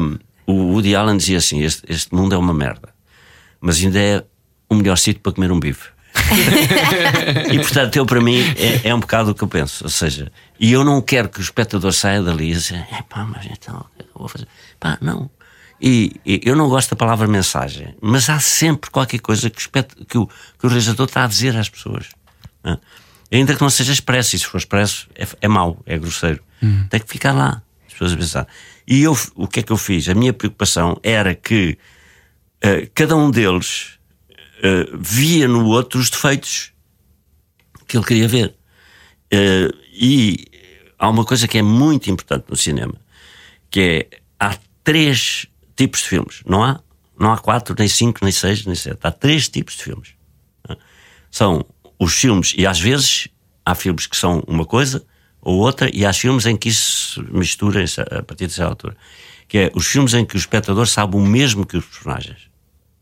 Um, o Woody Allen dizia assim: este, este mundo é uma merda, mas ainda é o melhor sítio para comer um bife. e portanto, eu para mim é, é um bocado o que eu penso. Ou seja, e eu não quero que o espectador saia dali e diga: é pá, mas então, é eu vou fazer? Pá, não. E, e eu não gosto da palavra mensagem, mas há sempre qualquer coisa que que o, que o realizador está a dizer às pessoas. não é? Ainda que não seja expresso, e se for expresso é, é mau, é grosseiro. Tem que ficar lá, as pessoas a pensar. E eu, o que é que eu fiz? A minha preocupação era que eh, cada um deles eh, via no outro os defeitos que ele queria ver. Eh, e há uma coisa que é muito importante no cinema, que é há três tipos de filmes. Não há, não há quatro, nem cinco, nem seis, nem sete. Há três tipos de filmes. São os filmes, e às vezes há filmes que são uma coisa ou outra, e há filmes em que isso mistura a partir de certa altura. Que é os filmes em que o espectador sabe o mesmo que os personagens.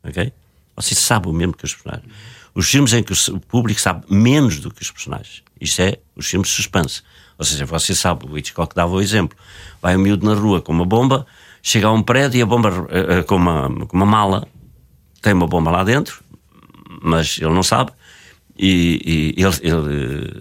Ok? Você sabe o mesmo que os personagens. Os filmes em que o público sabe menos do que os personagens. Isto é os filmes de suspense. Ou seja, você sabe, o Hitchcock dava o exemplo. Vai um miúdo na rua com uma bomba, chega a um prédio e a bomba eh, eh, com, uma, com uma mala tem uma bomba lá dentro, mas ele não sabe. E, e ele, ele,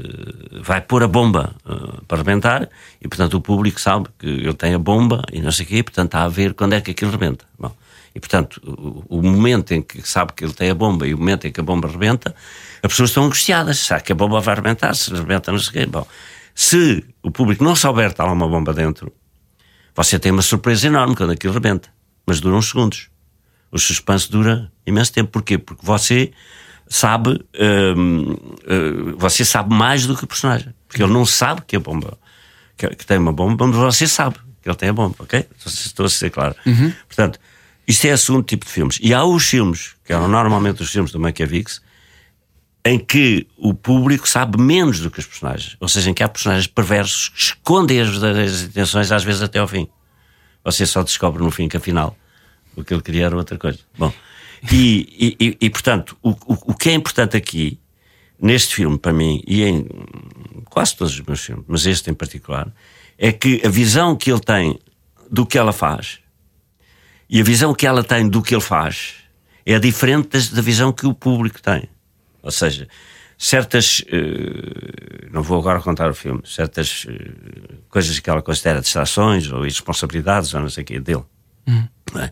eh, vai pôr a bomba eh, para rebentar, e portanto o público sabe que ele tem a bomba e não sei o quê, e portanto está a ver quando é que aquilo rebenta. Bom, E portanto, o, o, momento em que sabe que ele tem a bomba e o momento em que a bomba rebenta, as pessoas estão angustiadas. Sabe que a bomba vai arrebentar, se rebenta, não sei o quê. Bom, se o público não souber que está lá uma bomba dentro, você tem uma surpresa enorme quando aquilo rebenta. Mas dura uns segundos. O suspense dura imenso tempo. Porquê? Porque você sabe, hum, hum, você sabe mais do que o personagem. Porque ele não sabe que a bomba, que, que, tem uma bomba, mas você sabe que ele tem a bomba, ok? Estou a ser claro. Uhum. Portanto, isto é segundo tipo de filmes. E há os filmes, que eram normalmente os filmes do Mankiewicz, em que o público sabe menos do que os personagens. Ou seja, em que há personagens perversos que escondem as verdadeiras intenções, às vezes até ao fim. Você só descobre no fim que afinal o que ele queria era outra coisa. Bom, e, e, e, portanto, o, o, o, que é importante aqui, neste filme, para mim, e em quase todos os meus filmes, mas este em particular, é que a visão que ele tem do que ela faz e a visão que ela tem do que ele faz é diferente da visão que o público tem. Ou seja, certas. Uh, não vou agora contar o filme, certas uh, coisas que ela considera distrações ou irresponsabilidades ou não sei o quê dele. Hum. É?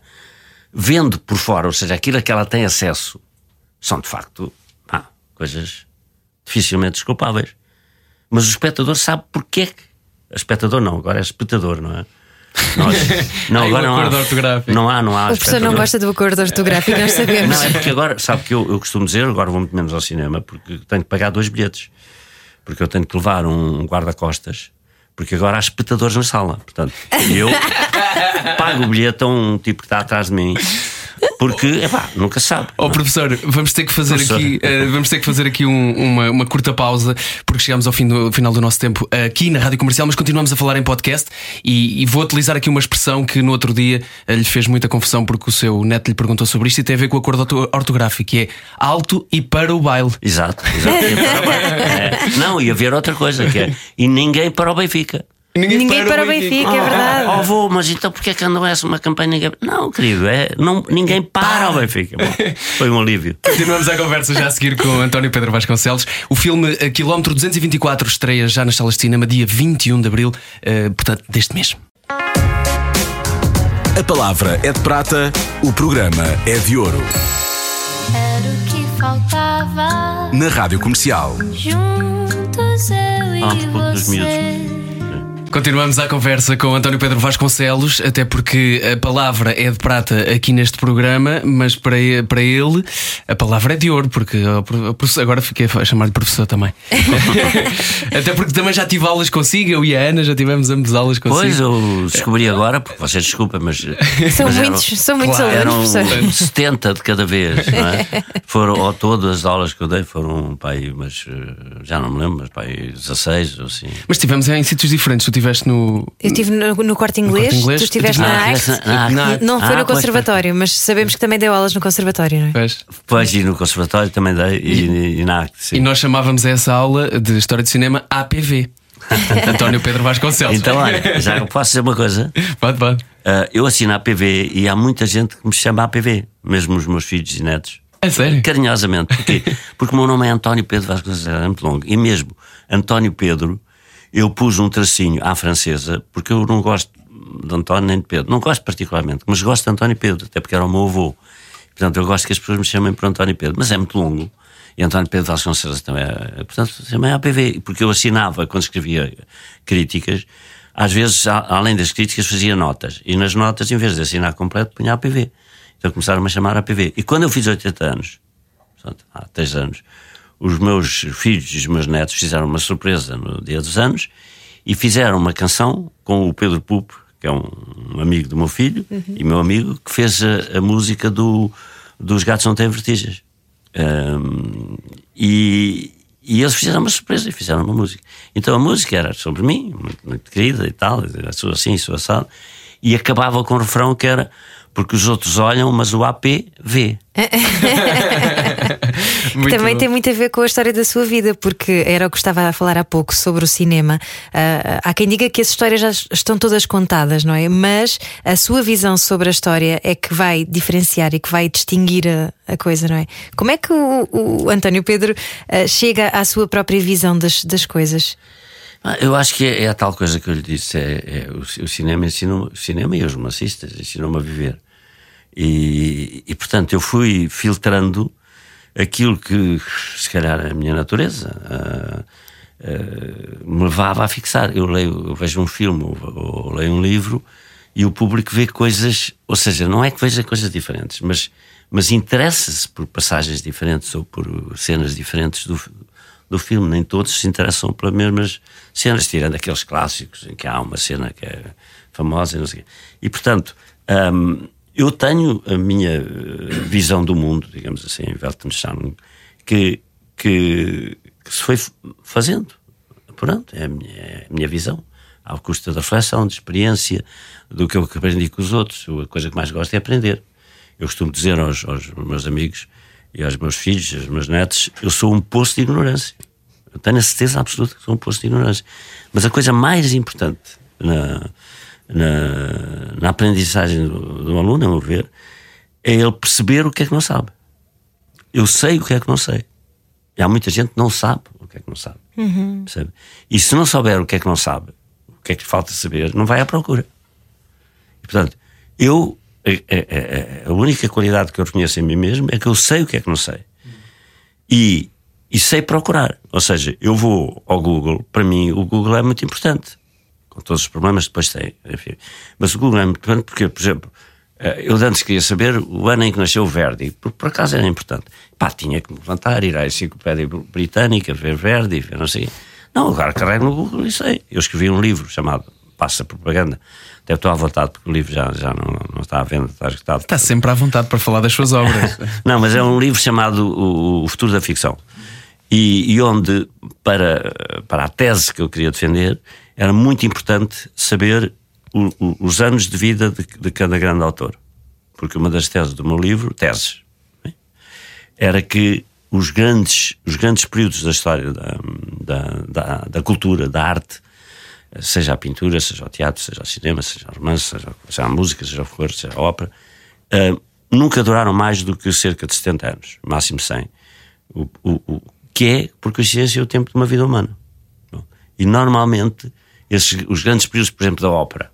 Vendo por fora, ou seja, aquilo a que ela tem acesso, são de facto ah, coisas dificilmente desculpáveis. Mas o espectador sabe porque que. O espectador não, agora é espectador, não é? Nós, não, agora não há, ortográfico. não há, não há. O professor não gosta do acordo ortográfico, nós sabemos. Não, é porque agora, sabe que eu, eu costumo dizer, agora vou muito menos ao cinema, porque tenho que pagar dois bilhetes. Porque eu tenho que levar um guarda-costas, porque agora há espectadores na sala. Portanto, eu pago o bilhete a um tipo que está atrás de mim. Porque, epá, nunca sabe. Oh, professor, vamos ter que fazer professor. aqui, uh, vamos ter que fazer aqui um, uma, uma curta pausa, porque chegamos ao fim do, final do nosso tempo aqui na Rádio Comercial, mas continuamos a falar em podcast e, e vou utilizar aqui uma expressão que no outro dia uh, lhe fez muita confusão porque o seu neto lhe perguntou sobre isto e tem a ver com o acordo ortográfico, que é alto e para o baile. Exato, exato. é. Não, e haver outra coisa que é e ninguém para o Benfica. Ninguém, ninguém para, para o Benfica, Benfica é verdade. Oh, vou, mas então porquê que não é uma campanha? Não, querido, é, não, ninguém para, o Benfica. Bom, foi um alívio. Continuamos a conversa já a seguir com António Pedro Vasconcelos. O filme eh, Quilómetro 224 estreia já nas salas de cinema dia 21 de abril, uh, portanto, deste mês. A palavra é de prata, o programa é de ouro. Era o que faltava. Na rádio comercial. Juntos eu Ah, e dos você. miúdos. Continuamos a conversa com António Pedro Vasconcelos, até porque a palavra é de prata aqui neste programa, mas para ele, para ele a palavra é de ouro, porque agora fiquei a chamar-lhe professor também. até porque também já tive aulas consigo, eu e a Ana já tivemos ambas aulas consigo. Pois, eu descobri agora, porque vocês desculpem, mas. São mas muitos, eram, são muitos claro, alunos, eram professor. 70 de cada vez, não é? Foram, ou todas as aulas que eu dei foram, pai, mas eh, já não me lembro, mas pai, 16 ou assim. Mas estivemos em sítios diferentes, tu estiveste no. Eu estive no, no corte inglês, Corte Inglês, tu estiveste eu na tive arte. na- na arte. Não foi Ah, no pois, conservatório, mas sabemos que também deu aulas no conservatório, não é? Pois. Pois, e no conservatório também dei, e, e na arte, sim. E nós chamávamos essa aula de História de Cinema APV. António Pedro Vasconcelos. Então, olha, já posso dizer uma coisa? Pode, pode. Ah, eu assino a APV e há muita gente que me chama APV, mesmo os meus filhos e netos. É sério? Carinhosamente. Porquê? Porque o meu nome é António Pedro Vasconcelos, é muito longo. E mesmo António Pedro, eu pus um tracinho à francesa, porque eu não gosto de António nem de Pedro. Não gosto particularmente, mas gosto de António Pedro, até porque era o meu avô. Portanto, eu gosto que as pessoas me chamem por António Pedro, mas é muito longo. E António Pedro Vasconcelos também é, portanto, chamei APV, porque eu assinava quando escrevia críticas, às vezes, além das críticas, fazia notas. E nas notas, em vez de assinar completo, punha APV. Então começaram-me a chamar APV. E quando eu fiz 80 anos, portanto, há 3 anos, os meus filhos e os meus netos fizeram uma surpresa no dia dos anos e fizeram uma canção com o Pedro Pupo, que é um, um amigo do meu filho e meu amigo, que fez a, a música do, dos Gatos Não Têm Vertigens. Ahm, e, e eles fizeram uma surpresa e fizeram uma música. Então a música era sobre mim, muito, muito querida e tal, sou assim, sou assado, e acabava com o refrão que era porque os outros olham, mas o AP vê. Muito Também bom. tem muito a ver com a história da sua vida, porque era o que estava a falar há pouco sobre o cinema. Ah, há quem diga que as histórias já estão todas contadas, não é? Mas a sua visão sobre a história é que vai diferenciar e que vai distinguir a, a coisa, não é? Como é que o, o António Pedro ah, chega à sua própria visão das, das coisas? Ah, Eu acho que é, é a tal coisa que eu lhe disse: é, é o, o cinema ensina o cinema e os romancistas ensinam-me a viver. E, e, portanto eu fui filtrando aquilo que se calhar a minha natureza uh, uh, me levava a fixar. Eu leio, eu vejo um filme ou, ou, leio um livro e o público vê coisas, ou seja, não é que veja coisas diferentes, mas, mas interessa-se por passagens diferentes ou por cenas diferentes do, do filme. Nem todos se interessam pelas mesmas cenas, tirando aqueles clássicos em que há uma cena que é famosa e não sei o quê. E portanto. Um, eu tenho a minha eh, visão do mundo, digamos assim, Weltanschauung, que, que, que se foi fazendo. Pronto, é a minha, é a minha visão. Ao custo da reflexão, de experiência, do que eu aprendi com os outros. A coisa que mais gosto é aprender. Eu costumo dizer aos, aos meus amigos e aos meus filhos, aos meus netos, eu sou um poço de ignorância. Eu tenho a certeza absoluta que sou um poço de ignorância. Mas a coisa mais importante na, na, na aprendizagem do, do, aluno, a meu ver, é ele perceber o que é que não sabe. Eu sei o que é que não sei. E há muita gente que não sabe o que é que não sabe. Uhum. Percebe? E se não souber o que é que não sabe, o que é que falta saber, não vai à procura. E, portanto, eu. A, a, a, a única qualidade que eu reconheço em mim mesmo é que eu sei o que é que não sei. E, e sei procurar. Ou seja, eu vou ao Google, para mim o Google é muito importante com todos os problemas que depois tem. Enfim. Mas o Google é importante porque, por exemplo, eh, eu antes queria saber o ano em que nasceu o Verdi, porque por acaso era importante. Pá, tinha que me levantar, ir à enciclopédia britânica, ver Verdi, ver não sei. Não, agora carrego no Google e sei. Eu escrevi um livro chamado Passa Propaganda. Deve estar à vontade, porque o livro já, já não, não está à venda, está esgotado. Está sempre à vontade para falar das suas obras. não, mas é um livro chamado O, o Futuro da Ficção. E, e onde, para, para a tese que eu queria defender, era muito importante saber o, o, os anos de vida de, de, cada grande autor. Porque uma das teses do meu livro, teses, era que os grandes, os grandes períodos da história da, da, da, da, cultura, da arte, seja a pintura, seja o teatro, seja o cinema, seja o romance, seja, seja a música, seja o folclore, seja a ópera, uh, nunca duraram mais do que cerca de 70 anos, máximo 100. O, o, o que é, por coincidência, o tempo de uma vida humana. E normalmente esses, os grandes períodos, por exemplo, da ópera,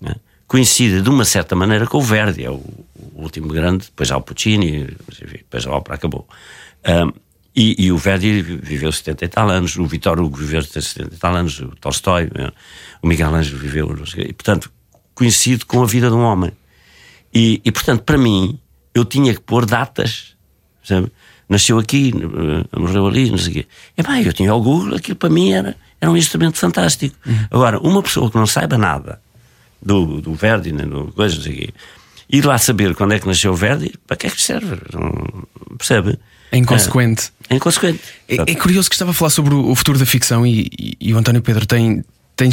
né? coincide de uma certa maneira com o Verdi, é o, o último grande, depois há o Puccini, depois a ópera acabou. Um, e, e, o Verdi viveu 70 e tal anos, o Vitor Hugo viveu 70 e tal anos, o Tolstói, né? o Miguel Ângelo viveu, e portanto coincide com a vida de um homem. E, e portanto, para mim, eu tinha que pôr datas, sabe? Nasceu aqui, morreu ali, não sei o quê. E pá, eu tinha o Google, aquilo para mim era era um instrumento fantástico. Uhum. Agora, uma pessoa que não saiba nada do, do Verdi, nem do coisa, não sei quê, ir lá saber quando é que nasceu o Verdi, para que é que serve? Não, percebe? É inconsequente. É, é inconsequente. É, é, curioso que estava a falar sobre o, futuro da ficção e, e, e o António Pedro tem, tem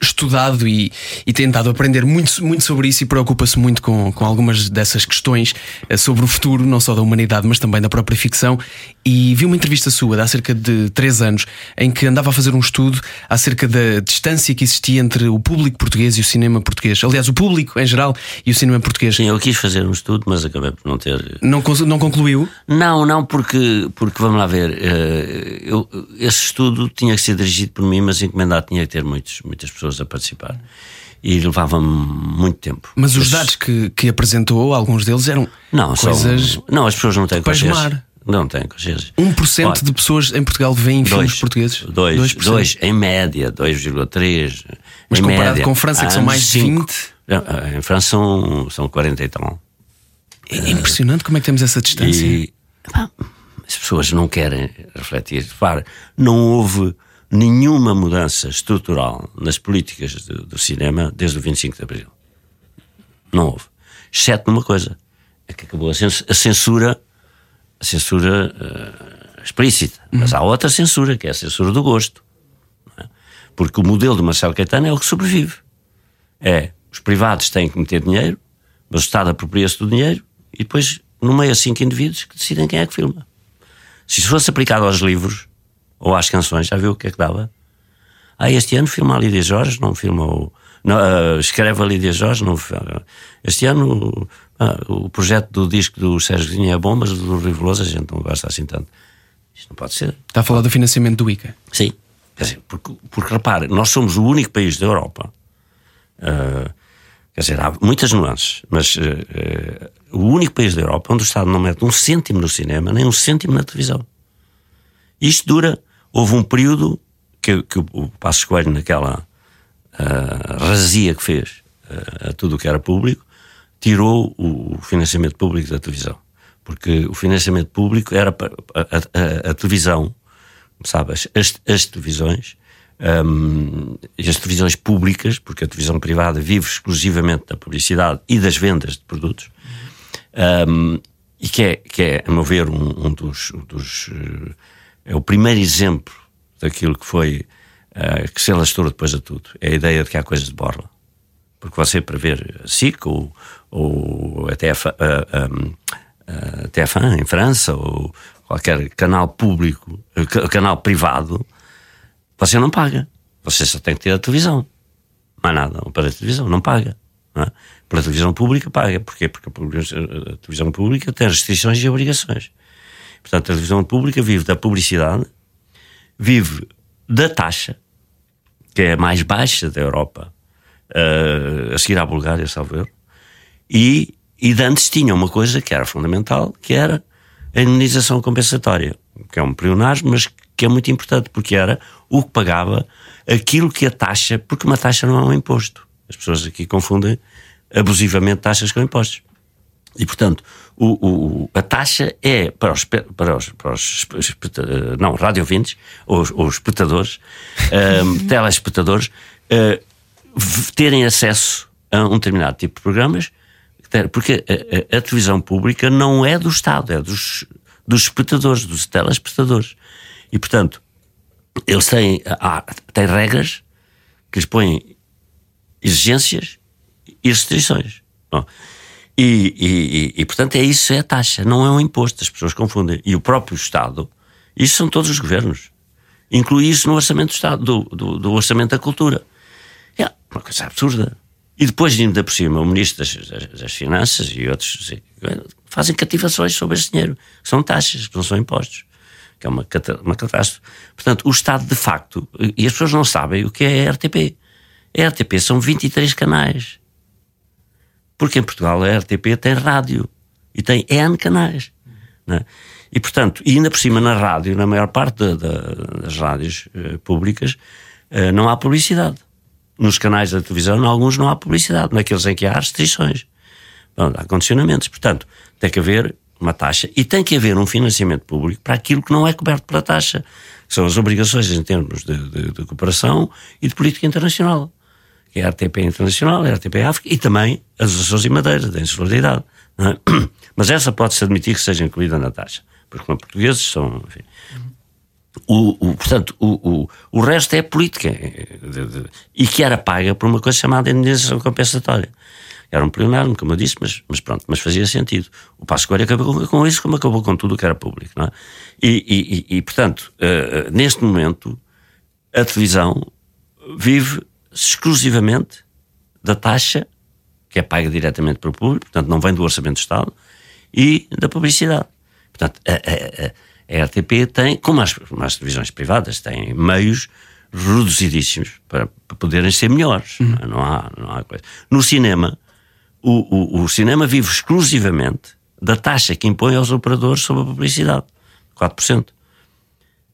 estudado e, e, tentado aprender muito, muito sobre isso e preocupa-se muito com, com algumas dessas questões eh, sobre o futuro, não só da humanidade, mas também da própria ficção. E vi uma entrevista sua de há cerca de três anos em que andava a fazer um estudo acerca da distância que existia entre o público português e o cinema português. Aliás, o público em geral e o cinema português. Sim, eu quis fazer um estudo, mas acabei por não ter. Não, não concluiu? Não, não, porque, porque vamos lá ver, eh, eu, esse estudo tinha que ser dirigido por mim, mas encomendado tinha que ter muitos, muitas pessoas pessoas a participar. E levava-me muito tempo. Mas os dados que, que apresentou, alguns deles eram não, coisas. São, não, as pessoas não têm consciência. Não têm consciência. 1% Olha, de pessoas em Portugal veem dois, filmes portugueses? 2, 2, em média, 2,3. Mas comparado média, com França, que são mais de 20. Em França são, são 40 e tal. É impressionante como é que temos essa distância. E, as pessoas não querem refletir. Repara, não houve nenhuma mudança estrutural nas políticas do, do, cinema desde o 25 de Abril. Não houve. Exceto numa coisa: é que acabou a censura, a censura uh, explícita. Uhum. Mas há outra censura, que é a censura do gosto. É? Porque o modelo de Marcelo Caetano é o que sobrevive. É, os privados têm que meter dinheiro, mas o Estado apropria-se do dinheiro e depois, no meio, há cinco indivíduos que decidem quem é que filma. Se isso fosse aplicado aos livros, ou às canções, já viu o que é que dava? Ah, este ano filma a Lídia Jorge, não filma o. Não, uh, escreve a Lídia Jorge, não Este ano uh, o projeto do disco do Sérgio Godinho é bom, mas do Riveloso a gente não gosta assim tanto. Isto não pode ser. Está a falar do financiamento do ICA? Sim. Quer dizer, porque, porque repare, nós somos o único país da Europa. Uh, Quer dizer, há muitas nuances, mas uh, o único país da Europa onde o Estado não mete um cêntimo no cinema, nem um cêntimo na televisão. Isto dura. Houve um período que, que o, o Passos Coelho, naquela uh, razia que fez a tudo o que era público, tirou o financiamento público da televisão. Porque o financiamento público era para a, a, a televisão, sabe, as, as televisões um, as televisões públicas, porque a televisão privada vive exclusivamente da publicidade e das vendas de produtos, um, e que é, que é, a meu ver, um, um dos, dos uh, é o primeiro exemplo daquilo que foi uh, que se alastrou depois de tudo. É a ideia de que há coisas de borla. Porque você para ver a SIC ou, ou até a, a, a, a TF1 em França ou qualquer canal público, canal privado, você não paga. Você só tem que ter a televisão. Mais nada. Aparelho de televisão não paga. Não é? Pela televisão pública paga. Porquê? Porque a televisão pública tem restrições e obrigações. Portanto, a televisão pública vive da publicidade, vive da taxa, que é a mais baixa da Europa, uh, a seguir à Bulgária, salvo erro, e, e de antes tinha uma coisa que era fundamental, que era a indenização compensatória, que é um pleonasmo, mas que é muito importante, porque era o que pagava aquilo que a taxa, porque uma taxa não é um imposto. As pessoas aqui confundem abusivamente taxas com impostos. E, portanto, o, o, a taxa é para os, para os, para os não, rádio ouvintes, ou os espectadores, um, telespectadores, uh, terem acesso a um determinado tipo de programas, porque a, a, a, televisão pública não é do Estado, é dos, dos espectadores, dos telespectadores. E, portanto, eles têm, há, têm regras que lhes põem exigências e restrições. Bom, e, e, e, portanto, é isso, é a taxa, não é um imposto, as pessoas confundem. E o próprio Estado, isso são todos os governos. Inclui isso no orçamento do Estado, do, do, do orçamento da cultura. É uma coisa absurda. E depois, ainda por cima, o Ministro das, das, das Finanças e outros fazem cativações sobre esse dinheiro. São taxas, não são impostos que é uma, uma catástrofe. Portanto, o Estado, de facto, e as pessoas não sabem o que é a RTP. A RTP são 23 canais. Porque em Portugal a RTP tem rádio e tem N canais. É? E, portanto, e ainda por cima na rádio, na maior parte de, de, das rádios uh, públicas, uh, não há publicidade. Nos canais da televisão, em alguns não há publicidade. Naqueles em que há restrições. Bom, há condicionamentos. Portanto, tem que haver uma taxa e tem que haver um financiamento público para aquilo que não é coberto pela taxa, são as obrigações em termos de, de, de cooperação e de política internacional, é a RTP Internacional, a RTP África e também as Açores e Madeiras, da insularidade. É? Mas essa pode-se admitir que seja incluída na taxa, porque como portugueses são. Enfim, o, o, portanto, o, o, o resto é política de, de, e que era paga por uma coisa chamada indenização compensatória. Era um pleonasmo, como eu disse, mas, mas pronto, mas fazia sentido. O Passo Coelho acabou com isso como acabou com tudo o que era público, não é? E, e, e portanto, uh, neste momento, a televisão vive exclusivamente da taxa que é paga diretamente para o público, portanto não vem do orçamento do Estado, e da publicidade. Portanto, a, a, a, a RTP tem, como as, como as televisões privadas, têm meios reduzidíssimos para, para poderem ser melhores. Uhum. Não, há, não há coisa. No cinema, o, o, o cinema vive exclusivamente da taxa que impõe aos operadores sobre a publicidade, 4%.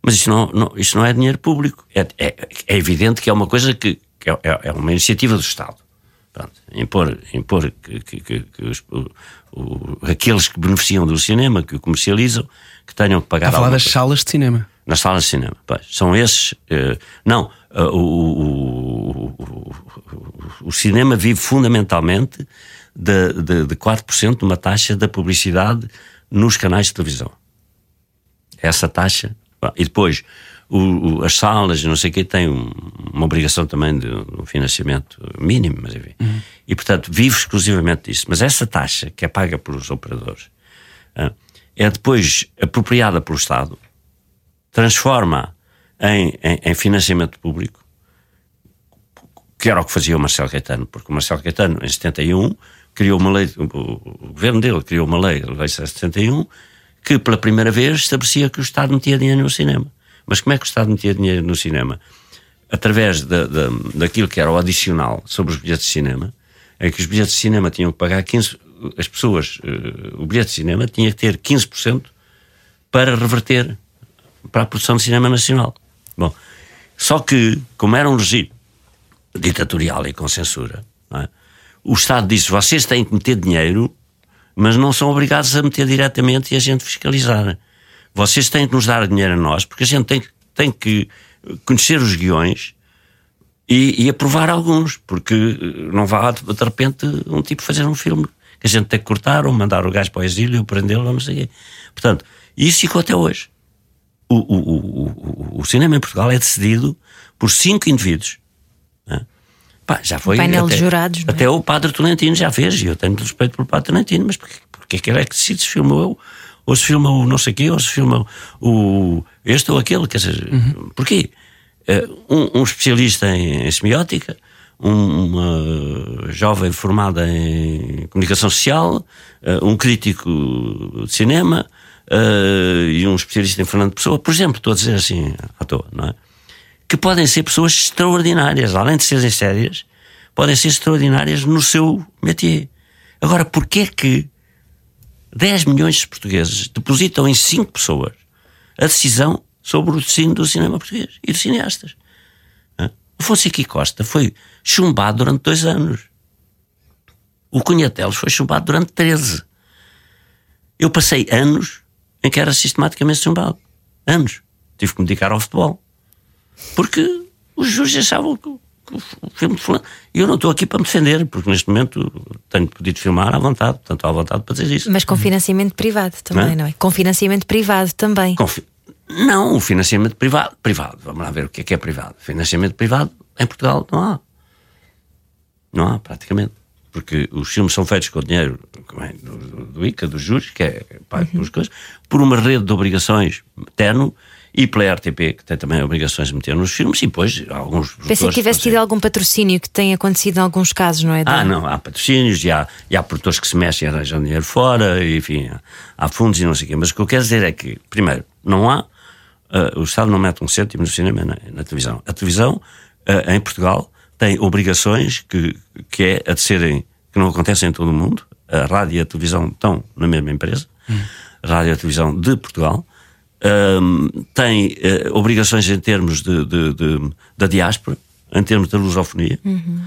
Mas isso não, não, isso não é dinheiro público. É, é, é evidente que é uma coisa que, que é, é, uma iniciativa do Estado. Pronto, impor impor que, que, que, que os, o, o, aqueles que beneficiam do cinema, que o comercializam, que tenham que pagar. Está a falar das coisa. salas de cinema. Nas salas de cinema. Pois, são esses. Uh, não, uh, o, o, o, cinema vive fundamentalmente de, de, de 4% de uma taxa da publicidade nos canais de televisão. Essa taxa. E depois, o, o, as salas, não sei o que, têm uma obrigação também de um financiamento mínimo, mas enfim. Uhum. E, portanto, vive exclusivamente disso. Mas essa taxa, que é paga pelos operadores, é depois apropriada pelo Estado, transforma em, em, em financiamento público, que era o que fazia o Marcelo Caetano, porque o Marcelo Caetano, em 71, criou uma lei, o, governo dele criou uma lei, a Lei 71, que pela primeira vez estabelecia que o Estado metia dinheiro no cinema. Mas como é que o Estado metia dinheiro no cinema? Através da, da, daquilo que era o adicional sobre os bilhetes de cinema, em que os bilhetes de cinema tinham que pagar 15%, as pessoas, uh, o bilhete de cinema tinha que ter 15% para reverter para a produção de cinema nacional. Bom, só que, como era um regime ditatorial e com censura, é? o Estado disse: vocês têm que meter dinheiro, mas não são obrigados a meter diretamente e a gente fiscalizar. Vocês têm que nos dar dinheiro a nós, porque a gente tem, tem que conhecer os guiões e, e aprovar alguns, porque não vá de repente um tipo fazer um filme que a gente tem que cortar ou mandar o gajo para o exílio ou prendê-lo, não sei. Portanto, isso ficou até hoje. O, o, o, o, cinema em Portugal é decidido por cinco indivíduos. Né? Pá, já foi. painel até, jurados. É? Até o Padre Tolentino já fez, e eu tenho respeito pelo Padre Tolentino, mas porque, porque é que ele é que decide se filma eu, ou se filma o não sei quê, ou se filma o este ou aquele, quer dizer, uhum. porquê? Uh, um, um, especialista em, em semiótica, uma jovem formada em comunicação social, uh, um crítico de cinema uh, e um especialista em Fernando Pessoa, por exemplo, estou a dizer assim à toa, não é? Que podem ser pessoas extraordinárias, além de serem sérias, podem ser extraordinárias no seu métier. Agora, porquê que 10 milhões de portugueses depositam em 5 pessoas a decisão sobre o destino do cinema português e dos cineastas? O Fonseca Costa foi chumbado durante dois anos. O Cunhatelos foi chumbado durante 13. Eu passei anos em que era sistematicamente chumbado. Anos. Tive que me dedicar ao futebol. Porque os juízes achavam que, filme de fulano... E eu não estou aqui para me defender, porque neste momento tenho podido filmar à vontade, portanto à vontade para dizer isso. Mas com financiamento privado também, não, não é? Com financiamento privado também. Com fi... Não, o financiamento privado. Privado, vamos lá ver o que é que é privado. Financiamento privado em Portugal não há. Não há, praticamente. Porque os filmes são feitos com o dinheiro é, do, do, ICA, dos juros, que é pago uhum. coisas, por uma rede de obrigações terno e pela RTP, que tem também obrigações de meter nos filmes, e depois alguns. Pensei que tivesse tido algum patrocínio que tenha acontecido em alguns casos, não é? Ah, não, há patrocínios e há, e há produtores que se mexem e arranjam dinheiro fora, e, enfim, há fundos e não sei o quê. Mas o que eu quero dizer é que, primeiro, não há. Uh, o Estado não mete um cêntimo no cinema na, na televisão. A televisão, uh, em Portugal, tem obrigações que, que é a de serem, que não acontecem em todo o mundo. A rádio e a televisão estão na mesma empresa, hum. rádio e a televisão de Portugal. Tem uh, obrigações em termos de, de, de, da diáspora, em termos da lusofonia. Uhum.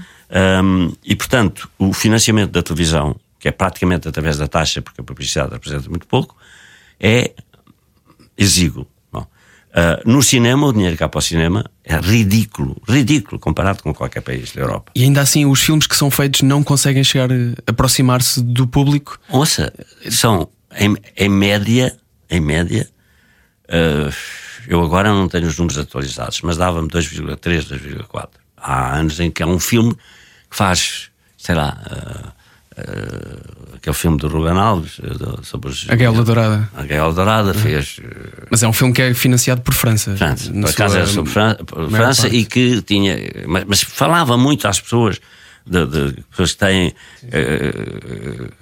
Um, e, portanto, o financiamento da televisão, que é praticamente através da taxa, porque a publicidade representa muito pouco, é exíguo. Uh, no cinema, o dinheiro cá para o cinema é ridículo, ridículo comparado com qualquer país da Europa. E ainda assim, os filmes que são feitos não conseguem chegar a aproximar-se do público? Ouça, são em, em média, em média, uh, eu agora não tenho os números atualizados, mas dava-me 2,3, 2,4. Há anos em que há um filme que faz, sei lá, uh, uh, aquele filme do Ruben Alves sobre os, A Gaiola Dourada. A Gaiola Dourada uhum. fez. Mas é um filme que é financiado por França. França, por acaso era sobre Fran França e que tinha. Mas, mas, falava muito às pessoas. De, de pessoas que têm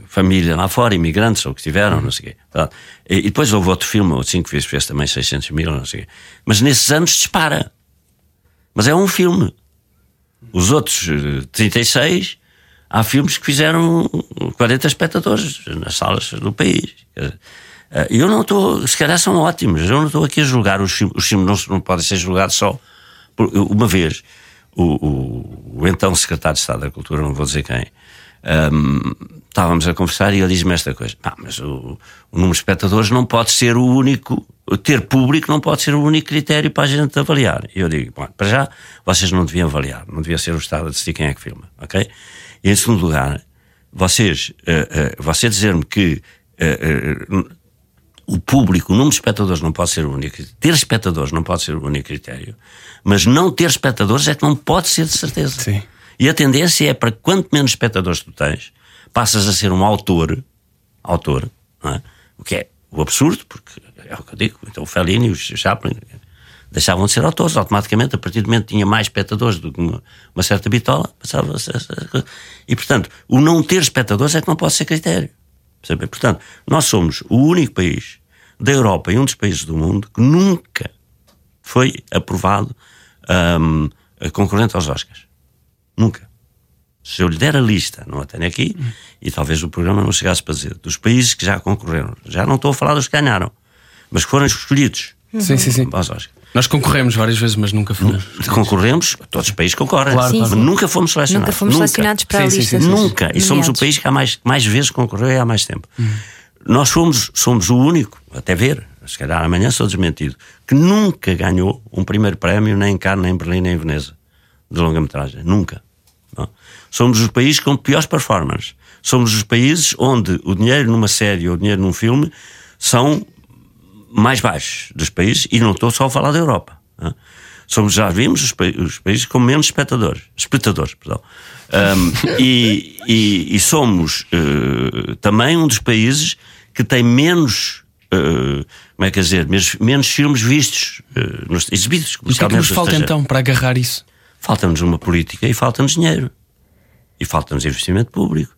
família lá fora, imigrantes ou que estiveram, uhum. não sei o quê. Tá? E, e, depois houve outro filme, o cinco vezes fez também 600 mil, não sei o quê. Mas nesses anos dispara. Mas é um filme. Os outros 36 há filmes que fizeram 40 espectadores nas salas do país. Eh, eu não estou, se calhar são ótimos, eu não estou aqui a julgar os filmes, os filmes não, não podem ser julgados só por, uma vez. O, o, o, então secretário de Estado da Cultura, não vou dizer quem, um, estávamos a conversar e ele diz-me esta coisa: ah, mas o, o, número de espectadores não pode ser o único, ter público não pode ser o único critério para a gente avaliar. E eu digo: bom, para já, vocês não deviam avaliar, não devia ser o Estado a decidir quem é que filma, ok? E em segundo lugar, vocês, uh, uh, você dizer-me que uh, o público, o número de espectadores não pode ser o único ter espectadores não pode ser o único critério, mas não ter espectadores é que não pode ser de certeza. Sim. E a tendência é para quanto menos espectadores tu tens, passas a ser um autor, autor, é? o que é o absurdo, porque é o que eu digo, então o Fellini, o Chaplin, deixavam de ser autores automaticamente, a partir do momento que tinha mais espectadores do que uma, uma certa bitola, passava a ser. E, portanto, o não ter espectadores é que não pode ser critério. Percebe? Portanto, nós somos o único país da Europa e um dos países do mundo que nunca foi aprovado um, concorrente aos Oscars. Nunca. se eu lhe der a lista, não a tenho aqui, e talvez o programa não chegasse para dizer, dos países que já concorreram, já não estou a falar dos que ganharam, mas que foram escolhidos. Sim, sim, sim. para os Oscars. Nós concorremos várias vezes, mas nunca fomos. Concorremos, todos os países concorrem, Claro, Sim, mas sim. nunca fomos selecionados. Nunca fomos Nunca. selecionados para a Sim, sim, lista. sim, sim. Nunca. E somos o país que há mais, mais vezes concorreu e há mais tempo. Nós somos, somos o único, até ver, se calhar amanhã sou desmentido, que nunca ganhou um primeiro prémio nem em Cannes, nem em Berlim, nem em Veneza, de longa-metragem. Nunca. não? Somos os países com piores performances. Somos os países onde o dinheiro numa série ou o dinheiro num filme são mais baixos dos países, e não estou só a falar da Europa. não? Somos, já vimos os, pa- os países com menos espectadores, espectadores, perdão. Ahm, e, e- e somos eh, também um dos países que tem menos, eh, como é que é dizer, menos, menos filmes vistos, eh, nos, exibidos. O que é que nos falta então para agarrar isso? Falta-nos uma política e falta-nos dinheiro. E falta-nos investimento público.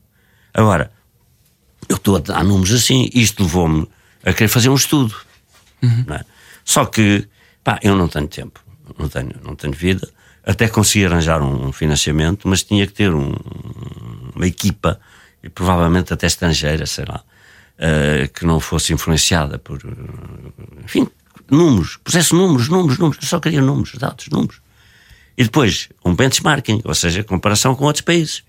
Agora, eu estou a dar números assim, isto levou-me a querer fazer um estudo. Não é? Só que, pá, eu não tenho tempo, não tenho, não tenho vida. Até consegui arranjar um financiamento, mas tinha que ter um- uma equipa, e provavelmente até estrangeira, sei lá, eh, que não fosse influenciada por, enfim, números, pusesse números, números, números, eu só queria números, dados, números. E depois, um benchmarking, ou seja, comparação com outros países.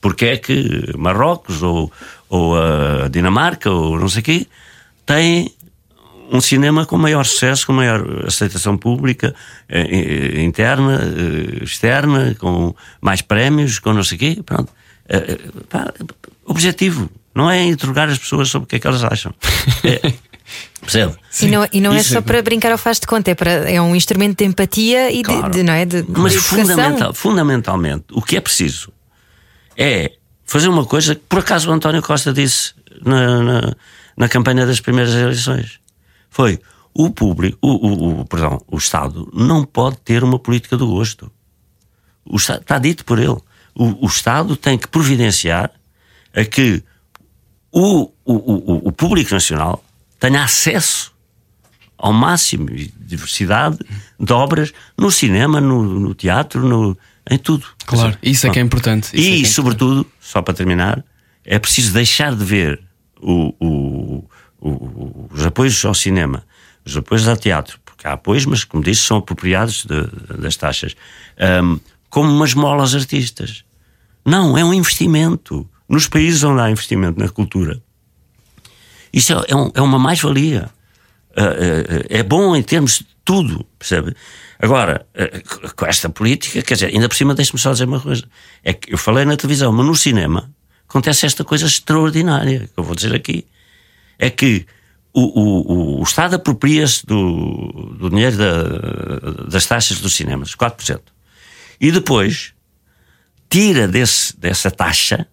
Porque é que Marrocos ou, ou a Dinamarca ou não sei o quê têm um cinema com maior sucesso, com maior aceitação pública, eh, eh, interna, eh, externa, com mais prémios, com não sei o quê. Pronto. Eh, eh, pá, objetivo. Não é interrogar as pessoas sobre o que é que elas acham. É, percebe? E não, e não é só é- para brincar ao faz de conta, é, para, é um instrumento de empatia e de- Claro. de, não é? de, de Mas educação. fundamental, fundamentalmente, o que é preciso é fazer uma coisa que por acaso o António Costa disse na, na, na campanha das primeiras eleições. Foi o público, o, o, o- perdão, o Estado não pode ter uma política do gosto. O está dito por ele. O, o Estado tem que providenciar a que o, o, o, público nacional tenha acesso ao máximo de diversidade de obras no cinema, no, no teatro, no, em tudo. Claro, isso é que é importante. isso é E, que é sobretudo, só para terminar, é preciso deixar de ver o- o- os apoios ao cinema, os apoios ao teatro, porque há apoios, mas, como disse, são apropriados de- das taxas, ahm, como umas molas artistas. Não, é um investimento. Nos países onde há investimento na cultura, isso é, é um- é uma mais-valia. Ah, é bom em termos de tudo, percebe? Agora, com esta política, quer dizer, ainda por cima, deixe-me só dizer uma coisa: é que eu falei na televisão, mas no cinema acontece esta coisa extraordinária que eu vou dizer aqui. É que o, o, o- Estado apropria-se do, do dinheiro da- das taxas dos cinemas, 4%. E depois tira desse, dessa taxa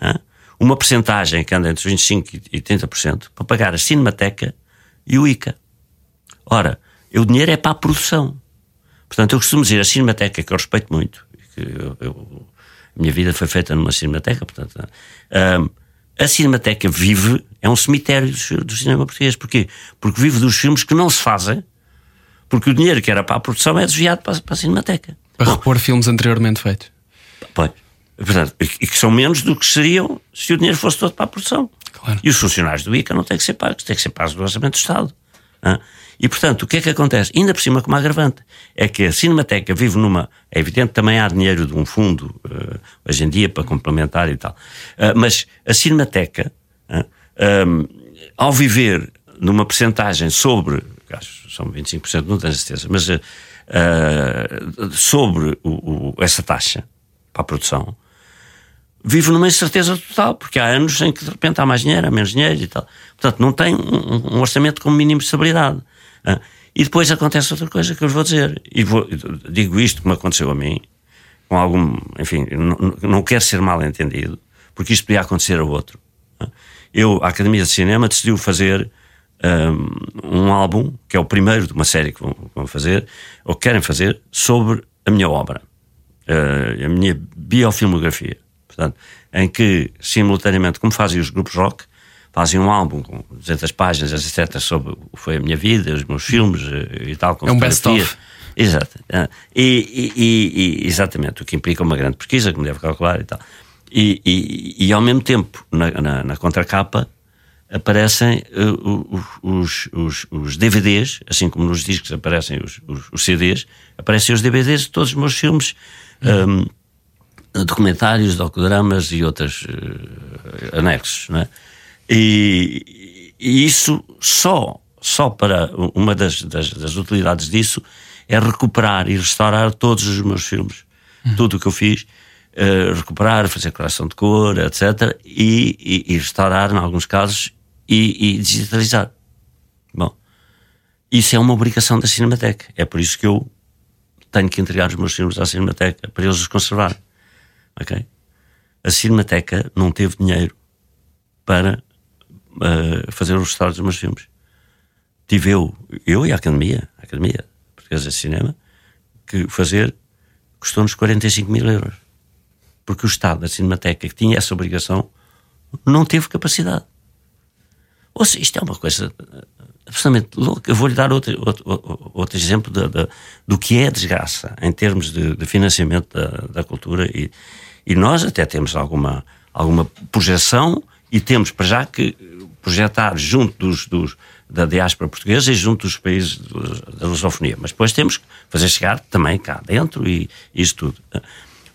hã, uma percentagem que anda entre 25% e 30% para pagar a Cinemateca e o ICA. Ora, o dinheiro é para a produção. Portanto, eu costumo dizer a Cinemateca, que eu respeito muito, que eu- eu- a minha vida foi feita numa Cinemateca, portanto, hã, a Cinemateca vive, é um cemitério do, cinema português. Porquê? Porque vive dos filmes que não se fazem, porque o dinheiro que era para a produção é desviado para, a- para a Cinemateca. Para repor filmes anteriormente feitos. Pois. Portanto, e que são menos do que seriam se o dinheiro fosse todo para a produção. Claro. E os funcionários do ICA não têm que ser pagos, têm que ser pagos do Orçamento do Estado. hã? E, portanto, o que é que acontece? Ainda por cima, como agravante, é que a Cinemateca vive numa. É evidente, também há dinheiro de um fundo, eh, hoje em dia, para complementar e tal. Ah, mas a Cinemateca, hã, ahm, ao viver numa percentagem sobre. Acho que são 25%, não tenho certeza, mas eh, sobre o- o- essa taxa para a produção, vive numa incerteza total, porque há anos em que de repente há mais dinheiro, há menos dinheiro e tal. Portanto, não tem um, um orçamento com mínimo de estabilidade. E depois acontece outra coisa que eu vos vou dizer, e vou- digo isto como aconteceu a mim, com algum, enfim, não, não quero ser mal entendido, porque isto podia acontecer a outro. Eu, a Academia de Cinema decidiu fazer um, um álbum, que é o primeiro de uma série que vão, vão fazer, ou que querem fazer, sobre a minha obra a minha biofilmografia. Portanto, em que, simultaneamente, como fazem os grupos rock, fazem um álbum com 200 páginas, etc., sobre o que foi a minha vida, os meus filmes eh, e tal. Com É um best-of. Exato. Ah, E, e- e- exatamente, o que implica uma grande pesquisa, que me deve calcular e tal. E, e- e, ao mesmo tempo, na, na, na contracapa, aparecem o- os, os, os DVDs, assim como nos discos aparecem os, os, os CDs, aparecem os DVDs de todos os meus filmes. ahm, documentários, docudramas e outros eh, anexos, não é? E, e isso só, só para uma das, das, das utilidades disso é recuperar e restaurar todos os meus filmes, tudo o que eu fiz, eh, recuperar, fazer correção de cor, etc. E, e, e restaurar, em alguns casos, e, e digitalizar. Bom, isso é uma obrigação da Cinemateca. É por isso que eu tenho que entregar os meus filmes à Cinemateca para eles os conservar. Ok? A Cinemateca não teve dinheiro para fazer os restauros dos meus filmes. Tive eu, eu e a Academia, a Academia Portuguesa de Cinema, que fazer custou-nos 45 mil euros. Porque o Estado da Cinemateca, que tinha essa obrigação, não teve capacidade. Ou seja, isto é uma coisa absolutamente louca. Eu vou-lhe dar outro, outro, outro- exemplo da- da- do que é desgraça em termos de, de financiamento da, da cultura e, e nós até temos alguma, alguma projeção e temos para já que projetar junto dos, dos- da diáspora portuguesa e junto dos países da lusofonia. Mas depois temos que fazer chegar também cá dentro e isso tudo.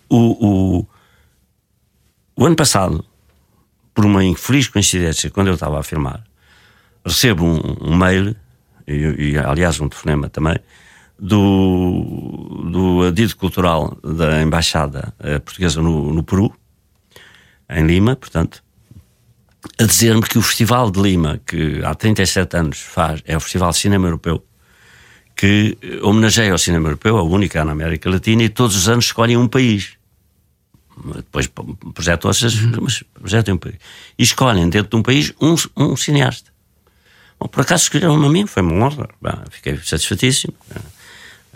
O, o, o ano passado, por uma infeliz coincidência, quando eu estava a filmar, recebo um, um mail, e, e, aliás um telefonema também, do, do adido cultural da Embaixada eh, Portuguesa no, no Peru, em Lima, portanto, a dizer-me que o Festival de Lima, que há 37 anos faz, é o Festival de Cinema Europeu, que homenageia o cinema europeu, a única na América Latina, e todos os anos escolhem um país. Depois projetam essas, mas projetam um país. E escolhem dentro de um país um, um cineasta. Bom, por acaso escolheram-me a mim, foi uma honra. Fiquei satisfeitíssimo.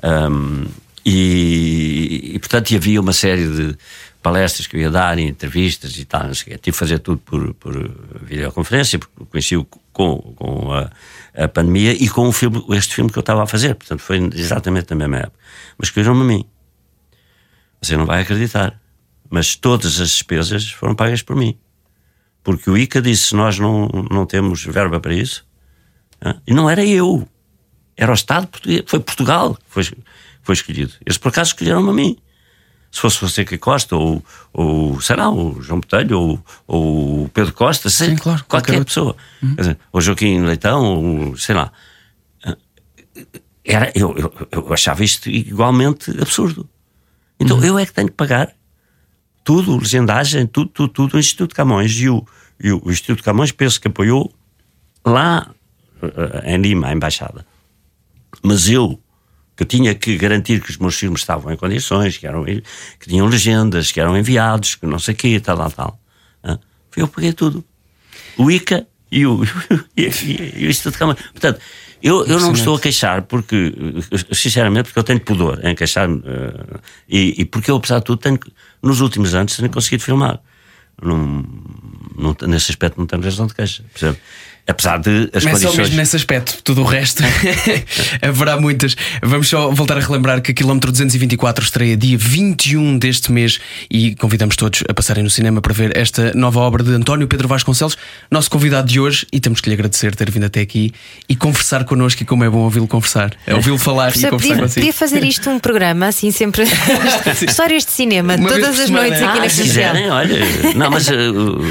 Ahm, e, e, portanto, havia uma série de palestras que eu ia dar, entrevistas e tal. não sei o quê. Tive que fazer tudo por, por videoconferência, porque coincidiu com, com a, a pandemia e com o filme, este filme que eu estava a fazer. Portanto, foi exatamente na mesma época. Mas escolheram-me a mim. Você não vai acreditar. Mas todas as despesas foram pagas por mim. Porque o ICA disse: nós não, não temos verba para isso. E não era eu. Era o Estado português. Foi Portugal que foi, foi escolhido. Eles por acaso escolheram-me a mim. Se fosse Fonseca Costa, ou, ou sei lá, o João Botelho, ou, ou o Pedro Costa, sei, Sim, claro, qualquer, qualquer pessoa. Quer dizer, ou Joaquim Leitão, ou sei lá. Era, eu, eu, eu achava isto igualmente absurdo. Então eu é que tenho que pagar tudo, legendagem, tudo, tudo, tudo, o Instituto Camões e o, e o Instituto Camões penso que apoiou lá eh, em Lima, a embaixada. Mas eu, que tinha que garantir que os meus filmes estavam em condições, que, eram, que tinham legendas, que eram enviados, que não sei o quê, tal, tal, tal. Eu paguei tudo. O ICA e o, e, e- e o Instituto Camões. Portanto, eu, eu não me estou a queixar porque, eh, sinceramente, porque eu tenho pudor em queixar-me eh, e, e porque eu, apesar de tudo, tenho, nos últimos anos tenho conseguido filmar. Não, não, nesse aspecto não tenho razão de queixa. percebe? Apesar de as Mas é só condições. mesmo nesse aspecto, tudo o resto haverá muitas. Vamos só voltar a relembrar que a Quilómetro 224 estreia dia 21 deste mês e convidamos todos a passarem no cinema para ver esta nova obra de António Pedro Vasconcelos, nosso convidado de hoje, e temos que lhe agradecer ter vindo até aqui e conversar connosco. E como é bom ouvi-lo conversar, é ouvi-lo falar e Professor, conversar podia, consigo. podia fazer isto um programa, assim, sempre. Histórias de cinema, Uma todas as semana. noites aqui Ah, na se quiserem, olha. Não, mas uh,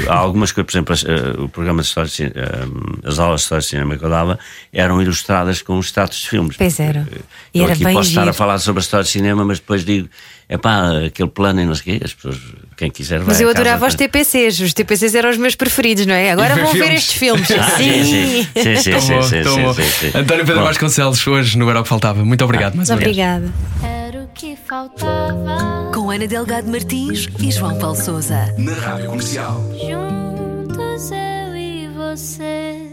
há algumas coisas, por exemplo, uh, o programa de história de cinema, uh, as aulas de história de cinema que eu dava eram ilustradas com os status de filmes. Pois eram. Uh, E eu era aqui bem posso estar a giro. falar sobre a história de cinema, mas depois digo, é pá, aquele plano e não sei o quê, as pessoas, quem quiser vai Mas eu adorava os TPCs, os TPCs eram os meus preferidos, não é? Agora vão ver estes filmes. Ah, sim, sim, sim. António Pedro Vasconcelos, hoje no Era o que Faltava. Muito obrigado mais uma vez. Obrigada. Era o que faltava. Com Ana Delgado Martins e João Paulo Souza. Na Rádio Comercial. Juntos eu e você.